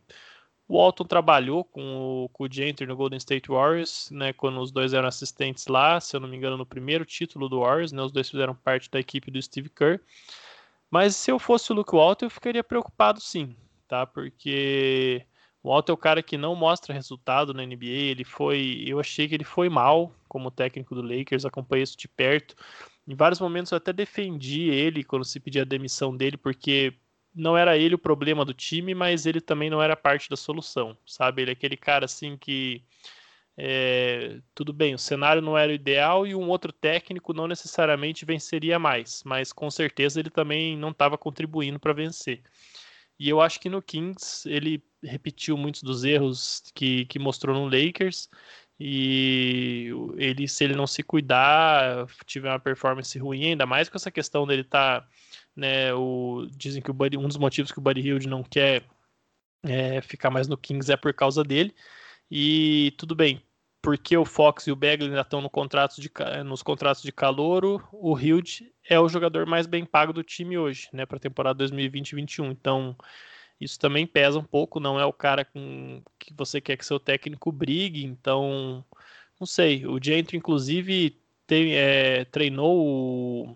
Walton trabalhou com o, com o no Golden State Warriors, né? Quando os dois eram assistentes lá, se eu não me engano, no primeiro título do Warriors, né? Os dois fizeram parte da equipe do Steve Kerr. Mas se eu fosse o Luke Walton, eu ficaria preocupado sim, tá? Porque o Walter é o cara que não mostra resultado na NBA. Ele foi, eu achei que ele foi mal como técnico do Lakers, acompanhei isso de perto. Em vários momentos eu até defendi ele quando se pedia a demissão dele, porque não era ele o problema do time, mas ele também não era parte da solução, sabe? Ele é aquele cara assim que é, tudo bem, o cenário não era o ideal e um outro técnico não necessariamente venceria mais, mas com certeza ele também não estava contribuindo para vencer. E eu acho que no Kings ele repetiu muitos dos erros que, que mostrou no Lakers. E ele, se ele não se cuidar, tiver uma performance ruim, ainda mais com essa questão dele tá, né, o, dizem que o Buddy, um dos motivos que o Buddy Hield não quer é, ficar mais no Kings é por causa dele. E tudo bem, porque o Fox e o Bagley ainda estão no contrato de, nos contratos de calouro, o Hild é o jogador mais bem pago do time hoje, né, para a temporada 2020-21. Então, isso também pesa um pouco, não é o cara com que você quer que seu técnico brigue, então, não sei. O Gentry, inclusive, tem, é, treinou o,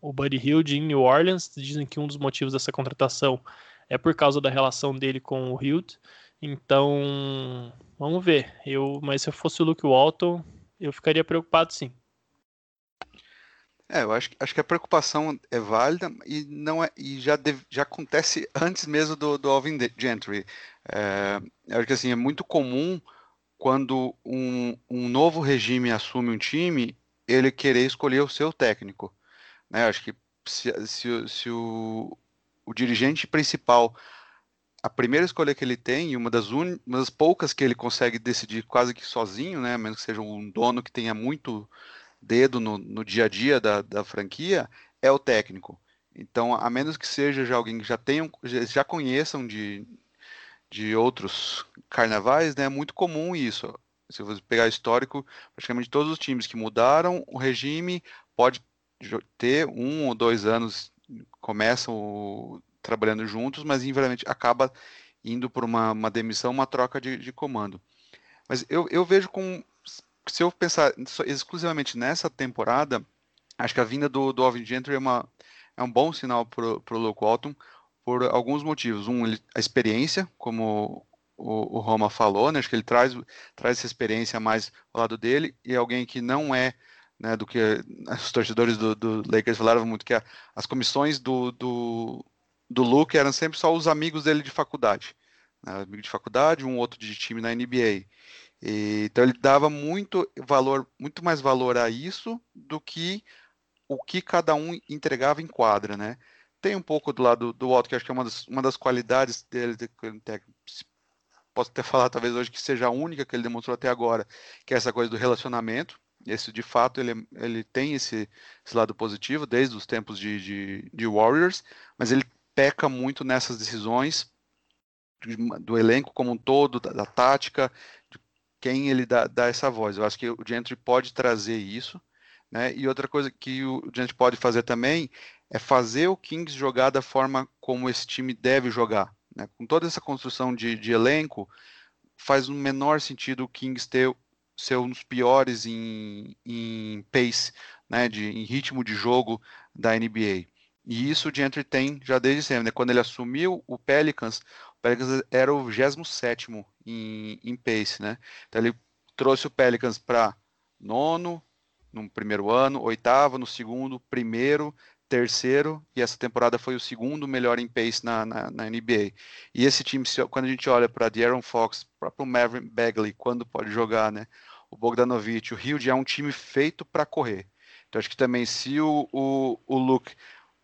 o Buddy Hield em New Orleans, dizem que um dos motivos dessa contratação é por causa da relação dele com o Hild. Então, vamos ver. Eu, mas se eu fosse o Luke Walton, eu ficaria preocupado sim. É, eu acho, acho que a preocupação é válida e não é e já, já acontece antes mesmo do, do Alvin Gentry. É, eu acho que assim é muito comum quando um, um novo regime assume um time, ele querer escolher o seu técnico. Né? Eu acho que se, se, se o, o dirigente principal a primeira escolha que ele tem, e uma das, un... uma das poucas que ele consegue decidir quase que sozinho, né, menos que seja um dono que tenha muito dedo no, no dia a dia da, da, franquia, é o técnico. Então, a menos que seja já alguém que já tenham, já conheçam de, de outros carnavais, né, é muito comum isso. Se você pegar histórico, praticamente todos os times que mudaram o regime pode ter um ou dois anos começam trabalhando juntos, mas invariavelmente acaba indo por uma, uma demissão, uma troca de, de comando. Mas eu, eu vejo com. Se eu pensar exclusivamente nessa temporada, acho que a vinda do, do Alvin Gentry é, uma, é um bom sinal para o Luke Walton por alguns motivos. Um, ele, a experiência, como o, o, Roma falou, né? acho que ele traz, traz essa experiência mais ao lado dele, e alguém que não é né, do que os torcedores do, do Lakers falaram muito, que a, as comissões do, do, do Luke eram sempre só os amigos dele de faculdade. Né? Amigo de faculdade, um outro de time na NBA. E, então ele dava muito valor, muito mais valor a isso do que o que cada um entregava em quadra, né? Tem um pouco do lado do Walter, que acho que é uma das, uma das qualidades dele, posso até falar talvez hoje que seja a única que ele demonstrou até agora, que é essa coisa do relacionamento. Esse, de fato, ele, ele tem esse, esse lado positivo desde os tempos de, de, de Warriors, mas ele peca muito nessas decisões do elenco como um todo, da, da tática, de quem ele dá, dá, essa voz. Eu acho que o Gentry pode trazer isso, né? E outra coisa que o Gentry pode fazer também é fazer o Kings jogar da forma como esse time deve jogar. Né? Com toda essa construção de, de elenco, faz o menor sentido o Kings ter ser um dos piores em, em pace, né? de, em ritmo de jogo da NBA. E isso o Gentry tem já desde sempre. Né? Quando ele assumiu o Pelicans, Pelicans era o 27 em, em pace. Né? Então ele trouxe o Pelicans para nono no primeiro ano, oitavo no segundo, primeiro, terceiro, e essa temporada foi o segundo melhor em pace na, na, na NBA. E esse time, quando a gente olha para De'Aaron Fox, próprio Marvin Bagley, quando pode jogar, né? o Bogdanovich, o Hill é um time feito para correr. Então acho que também se o, o, o Luke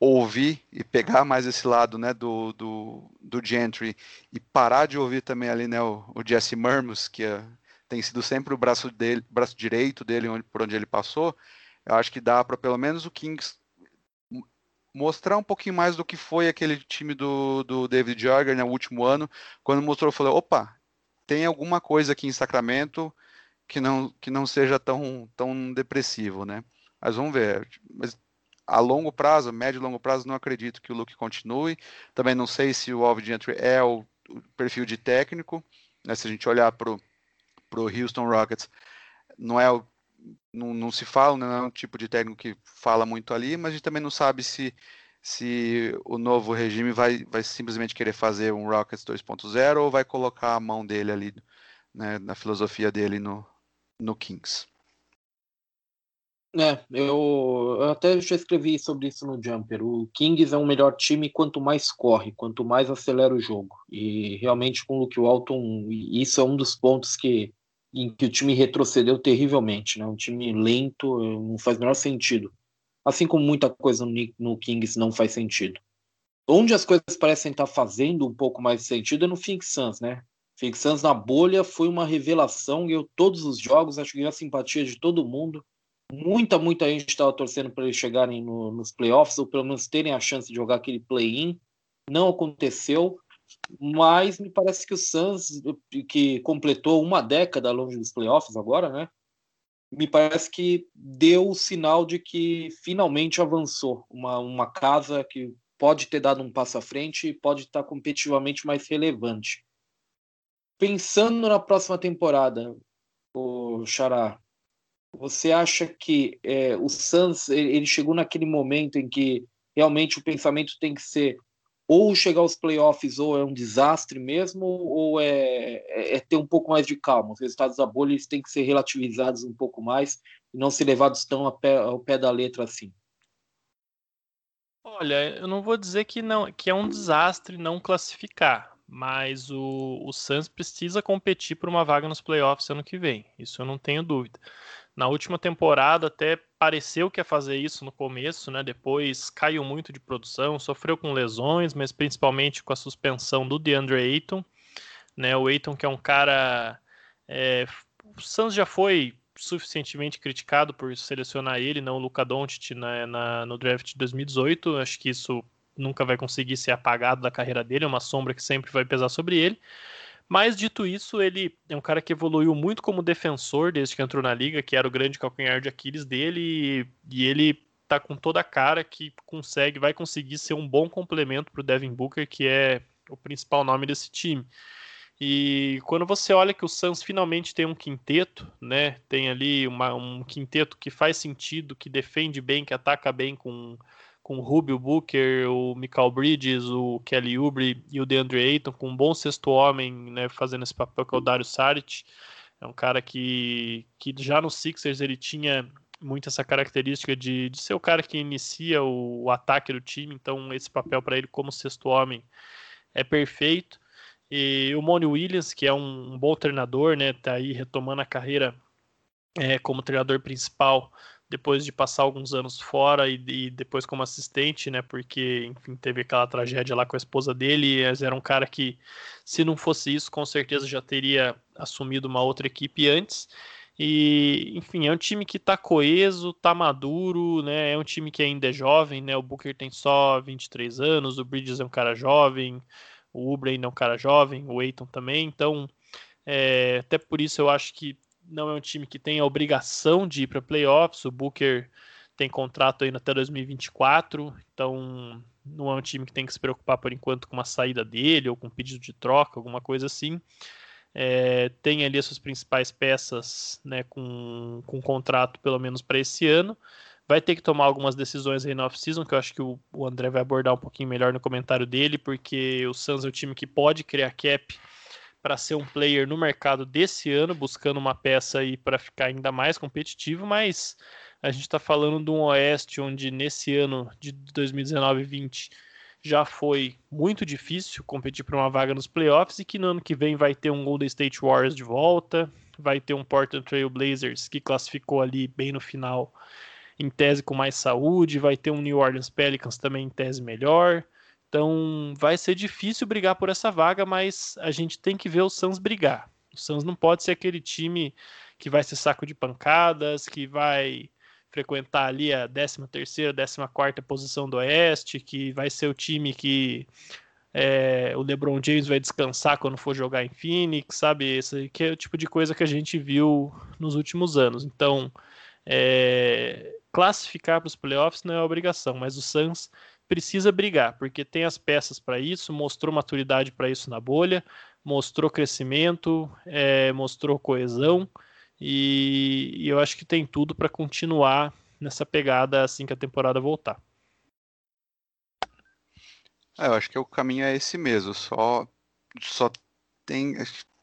ouvir e pegar mais esse lado né, do, do, do Gentry e parar de ouvir também ali né, o, o Jesse Mermus, que é, tem sido sempre o braço dele, braço direito dele onde, por onde ele passou, eu acho que dá para pelo menos o Kings mostrar um pouquinho mais do que foi aquele time do, do David Jagger no né, último ano, quando mostrou, falei, opa, tem alguma coisa aqui em Sacramento que não, que não seja tão, tão depressivo, né? Mas vamos ver. Mas a longo prazo, médio e longo prazo, não acredito que o Luke continue. Também não sei se o Alvin Gentry é o, o perfil de técnico. Né? Se a gente olhar para o Houston Rockets, não é o não, não se fala, não é um tipo de técnico que fala muito ali, mas a gente também não sabe se, se o novo regime vai, vai simplesmente querer fazer um Rockets 2.0 ou vai colocar a mão dele ali, né, na filosofia dele no, no Kings. É, eu, eu, até já escrevi sobre isso no Jumper. O Kings é um melhor time quanto mais corre, quanto mais acelera o jogo. E realmente com o Luke Walton, isso é um dos pontos que em que o time retrocedeu terrivelmente, né? Um time lento, não faz o menor sentido. Assim como muita coisa no, no Kings não faz sentido. Onde as coisas parecem estar fazendo um pouco mais sentido é no Phoenix Suns, né? Phoenix Suns na bolha foi uma revelação eu todos os jogos acho que ganhou a simpatia de todo mundo. Muita, muita gente estava torcendo para eles chegarem no, nos playoffs ou pelo menos terem a chance de jogar aquele play-in. Não aconteceu mas me parece que o Suns, que completou uma década longe dos playoffs agora, né? Me parece que deu o sinal de que finalmente avançou. Uma, uma casa que pode ter dado um passo à frente e pode estar competitivamente mais relevante. Pensando na próxima temporada, o Xará, você acha que é, o Suns ele chegou naquele momento em que realmente o pensamento tem que ser ou chegar aos playoffs ou é um desastre mesmo, ou é, é, é, ter um pouco mais de calma. Os resultados da bolha eles têm que ser relativizados um pouco mais e não ser levados tão ao pé, ao pé da letra assim. Olha, eu não vou dizer que não que é um desastre não classificar, mas o, o Suns precisa competir por uma vaga nos playoffs ano que vem. Isso eu não tenho dúvida. Na última temporada até pareceu que ia fazer isso no começo, né? Depois caiu muito de produção, sofreu com lesões, mas principalmente com a suspensão do DeAndre Ayton, né? O Ayton que é um cara, é... o Suns já foi suficientemente criticado por selecionar ele, não o Luca Doncic na, na, no draft de 2018. Acho que isso nunca vai conseguir ser apagado da carreira dele, é uma sombra que sempre vai pesar sobre ele. Mas, dito isso, ele é um cara que evoluiu muito como defensor desde que entrou na liga, que era o grande calcanhar de Aquiles dele, e, ele tá com toda a cara que consegue, vai conseguir ser um bom complemento para o Devin Booker, que é o principal nome desse time. E quando você olha que o Suns finalmente tem um quinteto, né? Tem ali uma, um quinteto que faz sentido, que defende bem, que ataca bem com com o Rubio Booker, o Michael Bridges, o Kelly Oubre e o DeAndre Ayton, com um bom sexto homem, né, fazendo esse papel que é o Dario Saric. É um cara que, que já no Sixers ele tinha muito essa característica de, de ser o cara que inicia o, o ataque do time, então esse papel para ele como sexto homem é perfeito. E o Money Williams, que é um, um bom treinador, né, tá aí retomando a carreira é, como treinador principal depois de passar alguns anos fora e, e, depois como assistente, né? Porque, enfim, teve aquela tragédia lá com a esposa dele. Era um cara que, se não fosse isso, com certeza já teria assumido uma outra equipe antes. E, enfim, é um time que tá coeso, tá maduro, né? É um time que ainda é jovem, né? O Booker tem só 23 anos, o Bridges é um cara jovem, o Ubre ainda é um cara jovem, o Aiton também. Então, é, até por isso eu acho que não é um time que tem a obrigação de ir para playoffs. O Booker tem contrato ainda até 2024, então não é um time que tem que se preocupar por enquanto com uma saída dele ou com um pedido de troca, alguma coisa assim. É, tem ali as suas principais peças né, com, com contrato pelo menos para esse ano. Vai ter que tomar algumas decisões aí no off-season, que eu acho que o, o André vai abordar um pouquinho melhor no comentário dele, porque o Suns é um time que pode criar cap para ser um player no mercado desse ano, buscando uma peça aí para ficar ainda mais competitivo, mas a gente está falando de um Oeste onde nesse ano de 2019 e 20 já foi muito difícil competir por uma vaga nos playoffs e que no ano que vem vai ter um Golden State Warriors de volta, vai ter um Portland Trail Blazers que classificou ali bem no final em tese com mais saúde, vai ter um New Orleans Pelicans também em tese melhor. Então vai ser difícil brigar por essa vaga, mas a gente tem que ver o Suns brigar. O Suns não pode ser aquele time que vai ser saco de pancadas, que vai frequentar ali a 13 terceira, 14 quarta posição do Oeste, que vai ser o time que é, o LeBron James vai descansar quando for jogar em Phoenix, sabe? Esse que é o tipo de coisa que a gente viu nos últimos anos. Então, é, classificar para os playoffs não é obrigação, mas o Suns precisa brigar, porque tem as peças para isso, mostrou maturidade para isso na bolha, mostrou crescimento, é, mostrou coesão, e, e eu acho que tem tudo para continuar nessa pegada assim que a temporada voltar. É, eu acho que o caminho é esse mesmo, só, só tem,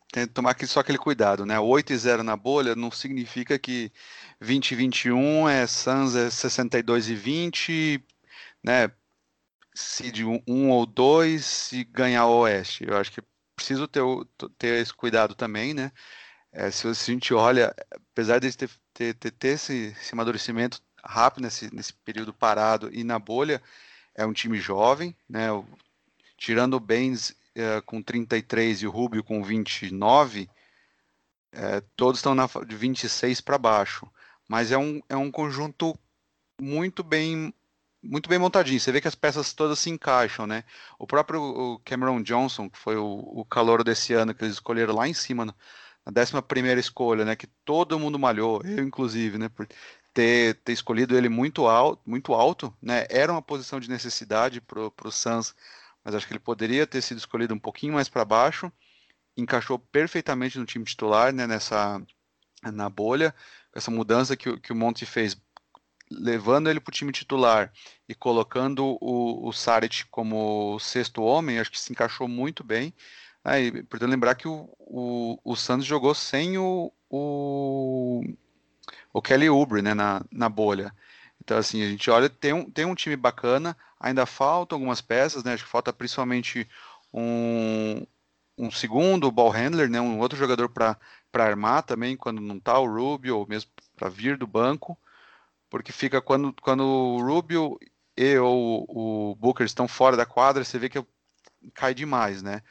tem que tomar só aquele cuidado, né? 8 e 0 na bolha não significa que 20 e 21 é Suns é 62 e 20, né? Se de um, ou dois e ganhar o Oeste. Eu acho que preciso ter, ter esse cuidado também, né? É, se a gente olha, apesar de ter, ter, ter, esse, esse amadurecimento rápido nesse, nesse período parado e na bolha, é um time jovem, né? Tirando o Benz é, com 33 e o Rubio com 29, é, todos estão de 26 para baixo. Mas é um, é um conjunto muito bem muito bem montadinho. Você vê que as peças todas se encaixam, né? O próprio Cameron Johnson, que foi o, o calor desse ano que eles escolheram lá em cima, na 11 primeira escolha, né? Que todo mundo malhou, eu inclusive, né? Por ter, ter escolhido ele muito alto, muito alto, né? Era uma posição de necessidade para o Suns, mas acho que ele poderia ter sido escolhido um pouquinho mais para baixo. Encaixou perfeitamente no time titular, né? Nessa na bolha, essa mudança que, que o Monte fez levando ele para o time titular e colocando o, o Saric como sexto homem, acho que se encaixou muito bem. Né? E, portanto, lembrar que o, o, o Santos jogou sem o, o, o Kelly Oubre né, na, na bolha. Então, assim, a gente olha, tem um, tem um time bacana, ainda faltam algumas peças, né? Acho que falta principalmente um, um segundo ball handler, né? Um outro jogador para armar também, quando não tá o Rubio, ou mesmo para vir do banco porque fica quando, quando o Rubio e ou o Booker estão fora da quadra, você vê que cai demais, né?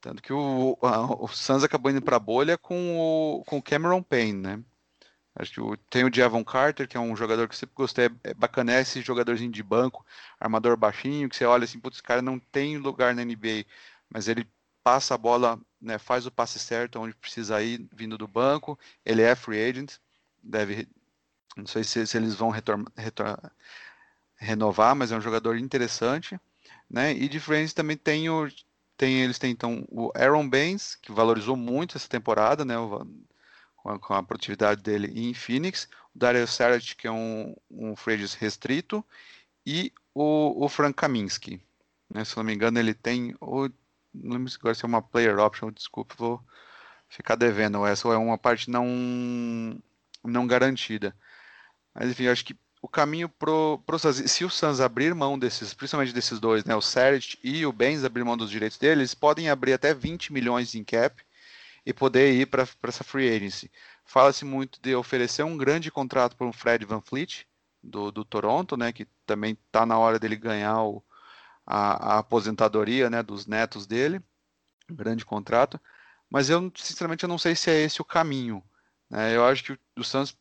Tanto que o, o Suns acabou indo para a bolha com o, com o Cameron Payne, né? Acho que o, tem o Javon Carter, que é um jogador que eu sempre gostei, é, é bacana, é esse jogadorzinho de banco, armador baixinho, que você olha assim, putz, esse cara não tem lugar na NBA, mas ele passa a bola, né, faz o passe certo onde precisa ir, vindo do banco, ele é free agent, deve não sei se, se eles vão renovar, mas é um jogador interessante. Né? E de Friends também tem o. Tem, eles têm então o Aaron Baines, que valorizou muito essa temporada, né? O, com, a, com, a, produtividade dele em Phoenix. O Dario Saric, que é um, um restrito. E o, o Frank Kaminsky. Né? Se não me engano, ele tem. O, não lembro se agora se é uma player option, desculpa, vou ficar devendo. Essa é uma parte não, não garantida. Mas enfim, eu acho que o caminho pro, pro se o Suns abrir mão desses, principalmente desses dois, né, o Serge e o Benz abrir mão dos direitos deles, eles podem abrir até 20 milhões em cap e poder ir para essa free agency. Fala-se muito de oferecer um grande contrato para um Fred Van Fleet do, do Toronto, né, que também está na hora dele ganhar o, a, a, aposentadoria, né, dos netos dele, um grande contrato. Mas eu sinceramente eu não sei se é esse o caminho. Né? Eu acho que o, o Suns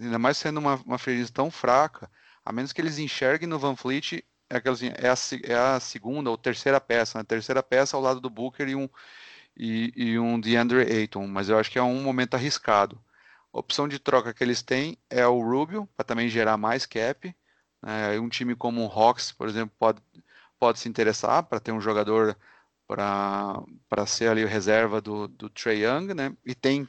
ainda mais sendo uma, uma tão fraca, a menos que eles enxerguem no Van Fleet é, assim, é, a, é a segunda ou terceira peça, né? terceira peça ao lado do Booker e um, e, e um DeAndre Ayton, mas eu acho que é um momento arriscado. A opção de troca que eles têm é o Rubio, para também gerar mais cap. Né? Um time como o Hawks, por exemplo, pode, pode se interessar para ter um jogador para ser ali reserva do, do Trey Young, né? E tem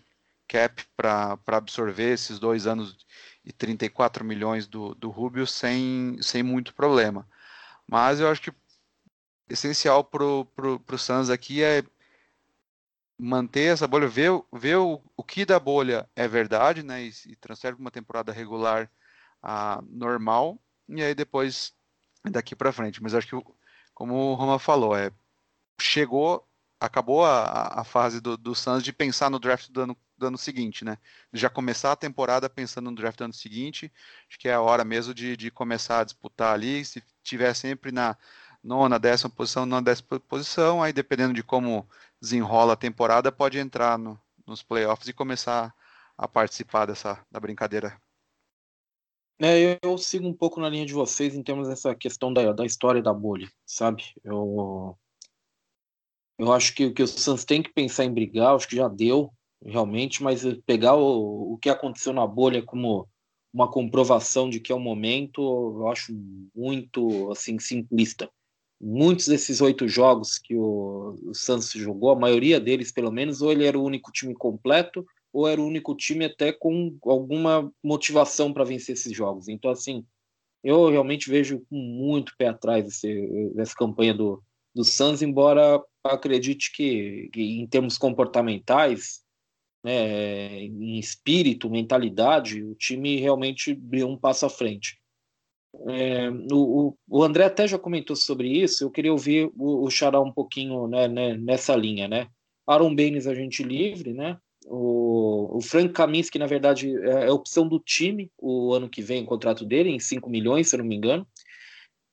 cap para absorver esses dois anos e 34 milhões do, do Rubio sem, sem muito problema. Mas eu acho que essencial para o Suns aqui é manter essa bolha, ver, ver o, o que da bolha é verdade, né, e, e transfere para uma temporada regular a normal, e aí depois daqui para frente. Mas acho que, como o Roma falou, é, chegou, acabou a, a fase do, do Suns de pensar no draft do ano do ano seguinte, né? Já começar a temporada pensando no draft do ano seguinte, acho que é a hora mesmo de, de começar a disputar ali. Se tiver sempre na nona, décima posição, nona, décima posição, aí dependendo de como desenrola a temporada, pode entrar no, nos playoffs e começar a participar dessa da brincadeira É, eu, sigo um pouco na linha de vocês em termos dessa questão da, da história da bolha, sabe? Eu, eu acho que, que o Suns tem que pensar em brigar, acho que já deu, realmente, mas pegar o, o que aconteceu na bolha como uma comprovação de que é o momento, eu acho muito assim simplista. Muitos desses oito jogos que o, o Santos jogou, a maioria deles, pelo menos, ou ele era o único time completo, ou era o único time até com alguma motivação para vencer esses jogos. Então, assim, eu realmente vejo com muito pé atrás esse, essa campanha do, do Suns, embora acredite que, que em termos comportamentais né, em espírito, mentalidade, o time realmente deu um passo à frente. É, o, o, André até já comentou sobre isso, eu queria ouvir o, o Xará um pouquinho né, né, nessa linha, né? Aaron Baines, agente livre, né? O, o Frank Kaminsky, na verdade, é, é opção do time o ano que vem, o contrato dele, em 5 milhões, se eu não me engano.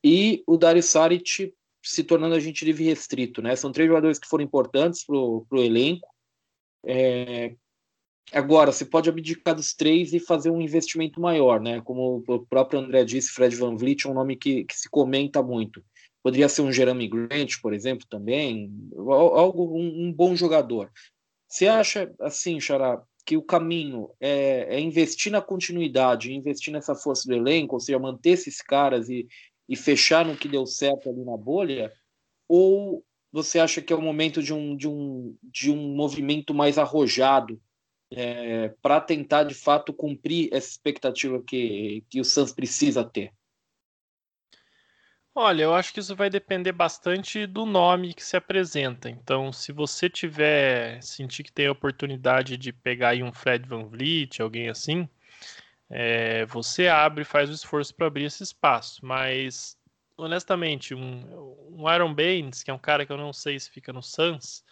E o Dario Saric se tornando agente livre restrito, né? São três jogadores que foram importantes para o elenco, é, agora, você pode abdicar dos três e fazer um investimento maior, né? Como o próprio André disse, Fred Van Vliet é um nome que, que se comenta muito. Poderia ser um Jeremy Grant, por exemplo, também, algo um, um bom jogador. Você acha, assim, Xará, que o caminho é, é, investir na continuidade, investir nessa força do elenco, ou seja, manter esses caras e, e fechar no que deu certo ali na bolha? Ou você acha que é o momento de um, de um, de um movimento mais arrojado é, para tentar de fato cumprir essa expectativa que, que o Suns precisa ter? Olha, eu acho que isso vai depender bastante do nome que se apresenta. Então, se você tiver sentir que tem a oportunidade de pegar aí um Fred Van Vliet, alguém assim, é, você abre, faz o esforço para abrir esse espaço. Mas honestamente, um, um Aaron Baines, que é um cara que eu não sei se fica no Suns,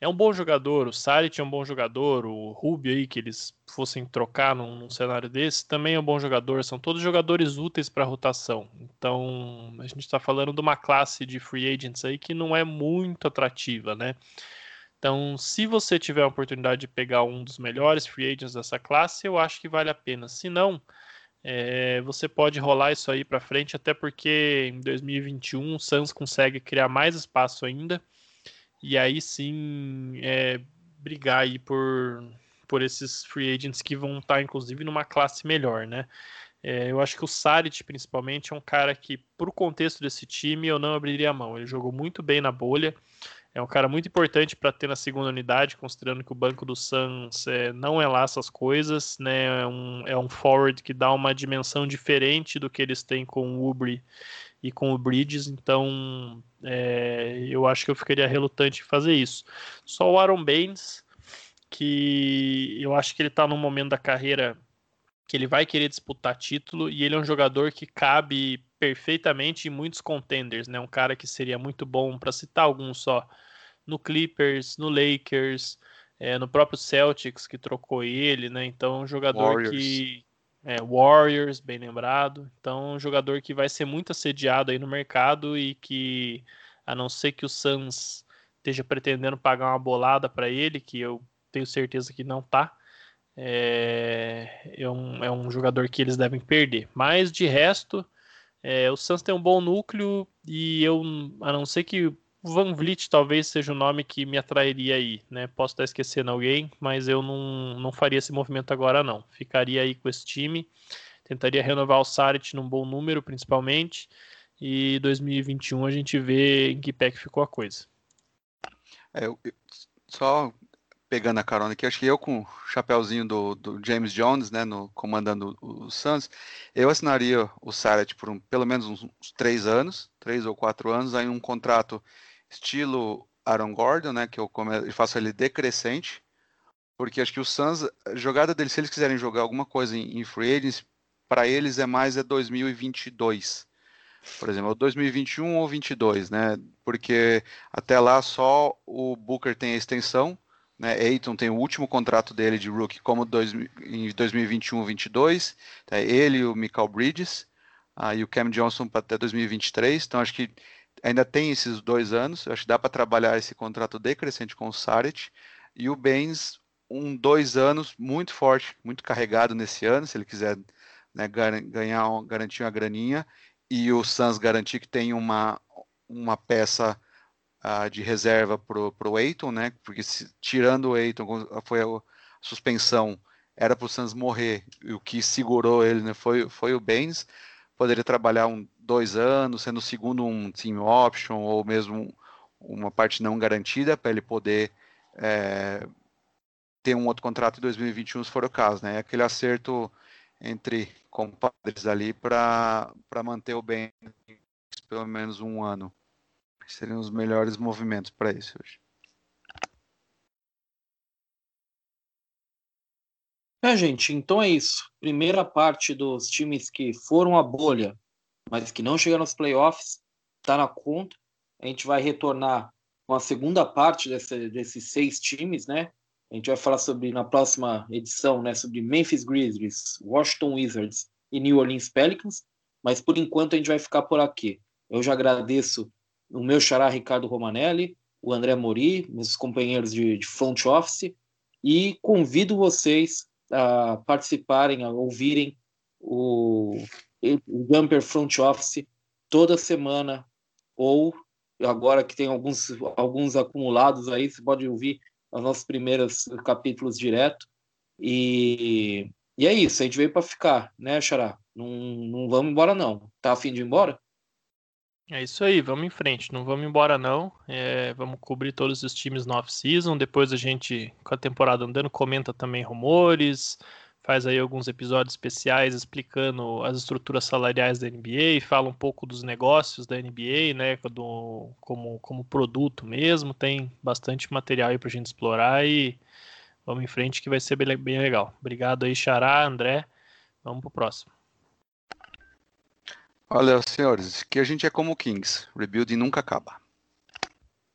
é um bom jogador. O Saric é um bom jogador. O Rubio aí, que eles fossem trocar num, num cenário desse, também é um bom jogador. São todos jogadores úteis para rotação. Então, a gente está falando de uma classe de free agents aí que não é muito atrativa, né? Então, se você tiver a oportunidade de pegar um dos melhores free agents dessa classe, eu acho que vale a pena. Se não, é, você pode rolar isso aí para frente, até porque em 2021 o Suns consegue criar mais espaço ainda e aí sim é, brigar aí por, por esses free agents que vão estar inclusive numa classe melhor, né? É, eu acho que o Saric, principalmente, é um cara que, por contexto desse time, eu não abriria a mão. Ele jogou muito bem na bolha. É um cara muito importante para ter na segunda unidade, considerando que o banco do Suns é, não é lá essas coisas, né? É um, é um forward que dá uma dimensão diferente do que eles têm com o Ubri e com o Bridges, então é, eu acho que eu ficaria relutante em fazer isso. Só o Aaron Baines, que eu acho que ele está num momento da carreira que ele vai querer disputar título e ele é um jogador que cabe perfeitamente em muitos contenders, né? Um cara que seria muito bom para citar alguns só no Clippers, no Lakers, é, no próprio Celtics que trocou ele, né? Então, um jogador Warriors. que é, Warriors, bem lembrado. Então, um jogador que vai ser muito assediado aí no mercado e que, a não ser que o Suns esteja pretendendo pagar uma bolada para ele, que eu tenho certeza que não tá, é, é, um, é um jogador que eles devem perder. Mas, de resto, é, o Suns tem um bom núcleo e eu, a não ser que Van Vliet talvez seja o nome que me atrairia aí, né? Posso estar esquecendo alguém, mas eu não, não faria esse movimento agora não. Ficaria aí com esse time, tentaria renovar o Sarit num bom número, principalmente, e 2021 a gente vê em que pé que ficou a coisa. É, eu, só pegando a carona aqui, acho que eu com o chapéuzinho do, do, James Jones, né, no, comandando o, o Suns, eu assinaria o Saret por um, pelo menos uns, uns, três anos, três ou quatro anos, aí um contrato estilo Aaron Gordon, né, que eu, come, eu faço ele decrescente, porque acho que o Suns, a jogada deles, se eles quiserem jogar alguma coisa em, em free agents, para eles é mais é 2022. Por exemplo, 2021 ou 22, né? Porque até lá só o Booker tem a extensão, né? Aiton tem o último contrato dele de rookie como dois, em 2021-22. Tá? Ele e o Michael Bridges. Ah, e o Cam Johnson até 2023. Então acho que ainda tem esses dois anos. Acho que dá para trabalhar esse contrato decrescente com o Saric. E o Baines, um dois anos muito forte, muito carregado nesse ano, se ele quiser né, ganhar, garantir uma graninha, e o Suns garantir que tem uma, uma peça uh, de reserva para o Eiton, né? Porque se, tirando o Eiton, foi a, suspensão, era para o Suns morrer, e o que segurou ele né, foi, foi o Baines. Poderia trabalhar um, dois anos, sendo o segundo um team option, ou mesmo uma parte não garantida, para ele poder é, ter um outro contrato em 2021, se for o caso, né? Aquele acerto entre compadres ali para manter o bem pelo menos um ano. Seriam os melhores movimentos para isso hoje. É, gente, então é isso. Primeira parte dos times que foram a bolha, mas que não chegaram aos playoffs, está na conta. A gente vai retornar com a segunda parte desse, desses seis times, né? A gente vai falar sobre na próxima edição, né, sobre Memphis Grizzlies, Washington Wizards e New Orleans Pelicans, mas por enquanto a gente vai ficar por aqui. Eu já agradeço o meu xará Ricardo Romanelli, o André Mori, meus companheiros de, de front office, e convido vocês a participarem, a ouvirem o, o Jumper Front Office toda semana, ou agora que tem alguns, alguns acumulados aí, você pode ouvir os nossos primeiros capítulos direto. E, e é isso, a gente veio para ficar, né, Xará? Não, não vamos embora, não. Tá afim de ir embora? É isso aí, vamos em frente, não vamos embora não. É, vamos cobrir todos os times no off-season. Depois a gente, com a temporada andando, comenta também rumores, faz aí alguns episódios especiais explicando as estruturas salariais da NBA, fala um pouco dos negócios da NBA, né, do, como, como produto mesmo. Tem bastante material aí pra gente explorar e vamos em frente que vai ser bem, bem legal. Obrigado aí, Xará, André. Vamos pro próximo. Olha, senhores, que a gente é como Kings. Rebuilding nunca acaba.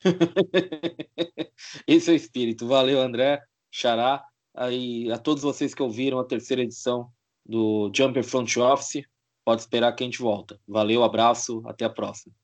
Esse é o espírito. Valeu, André, Xará. Aí, a todos vocês que ouviram a terceira edição do Jumper Front Office, pode esperar que a gente volta. Valeu, abraço, até a próxima.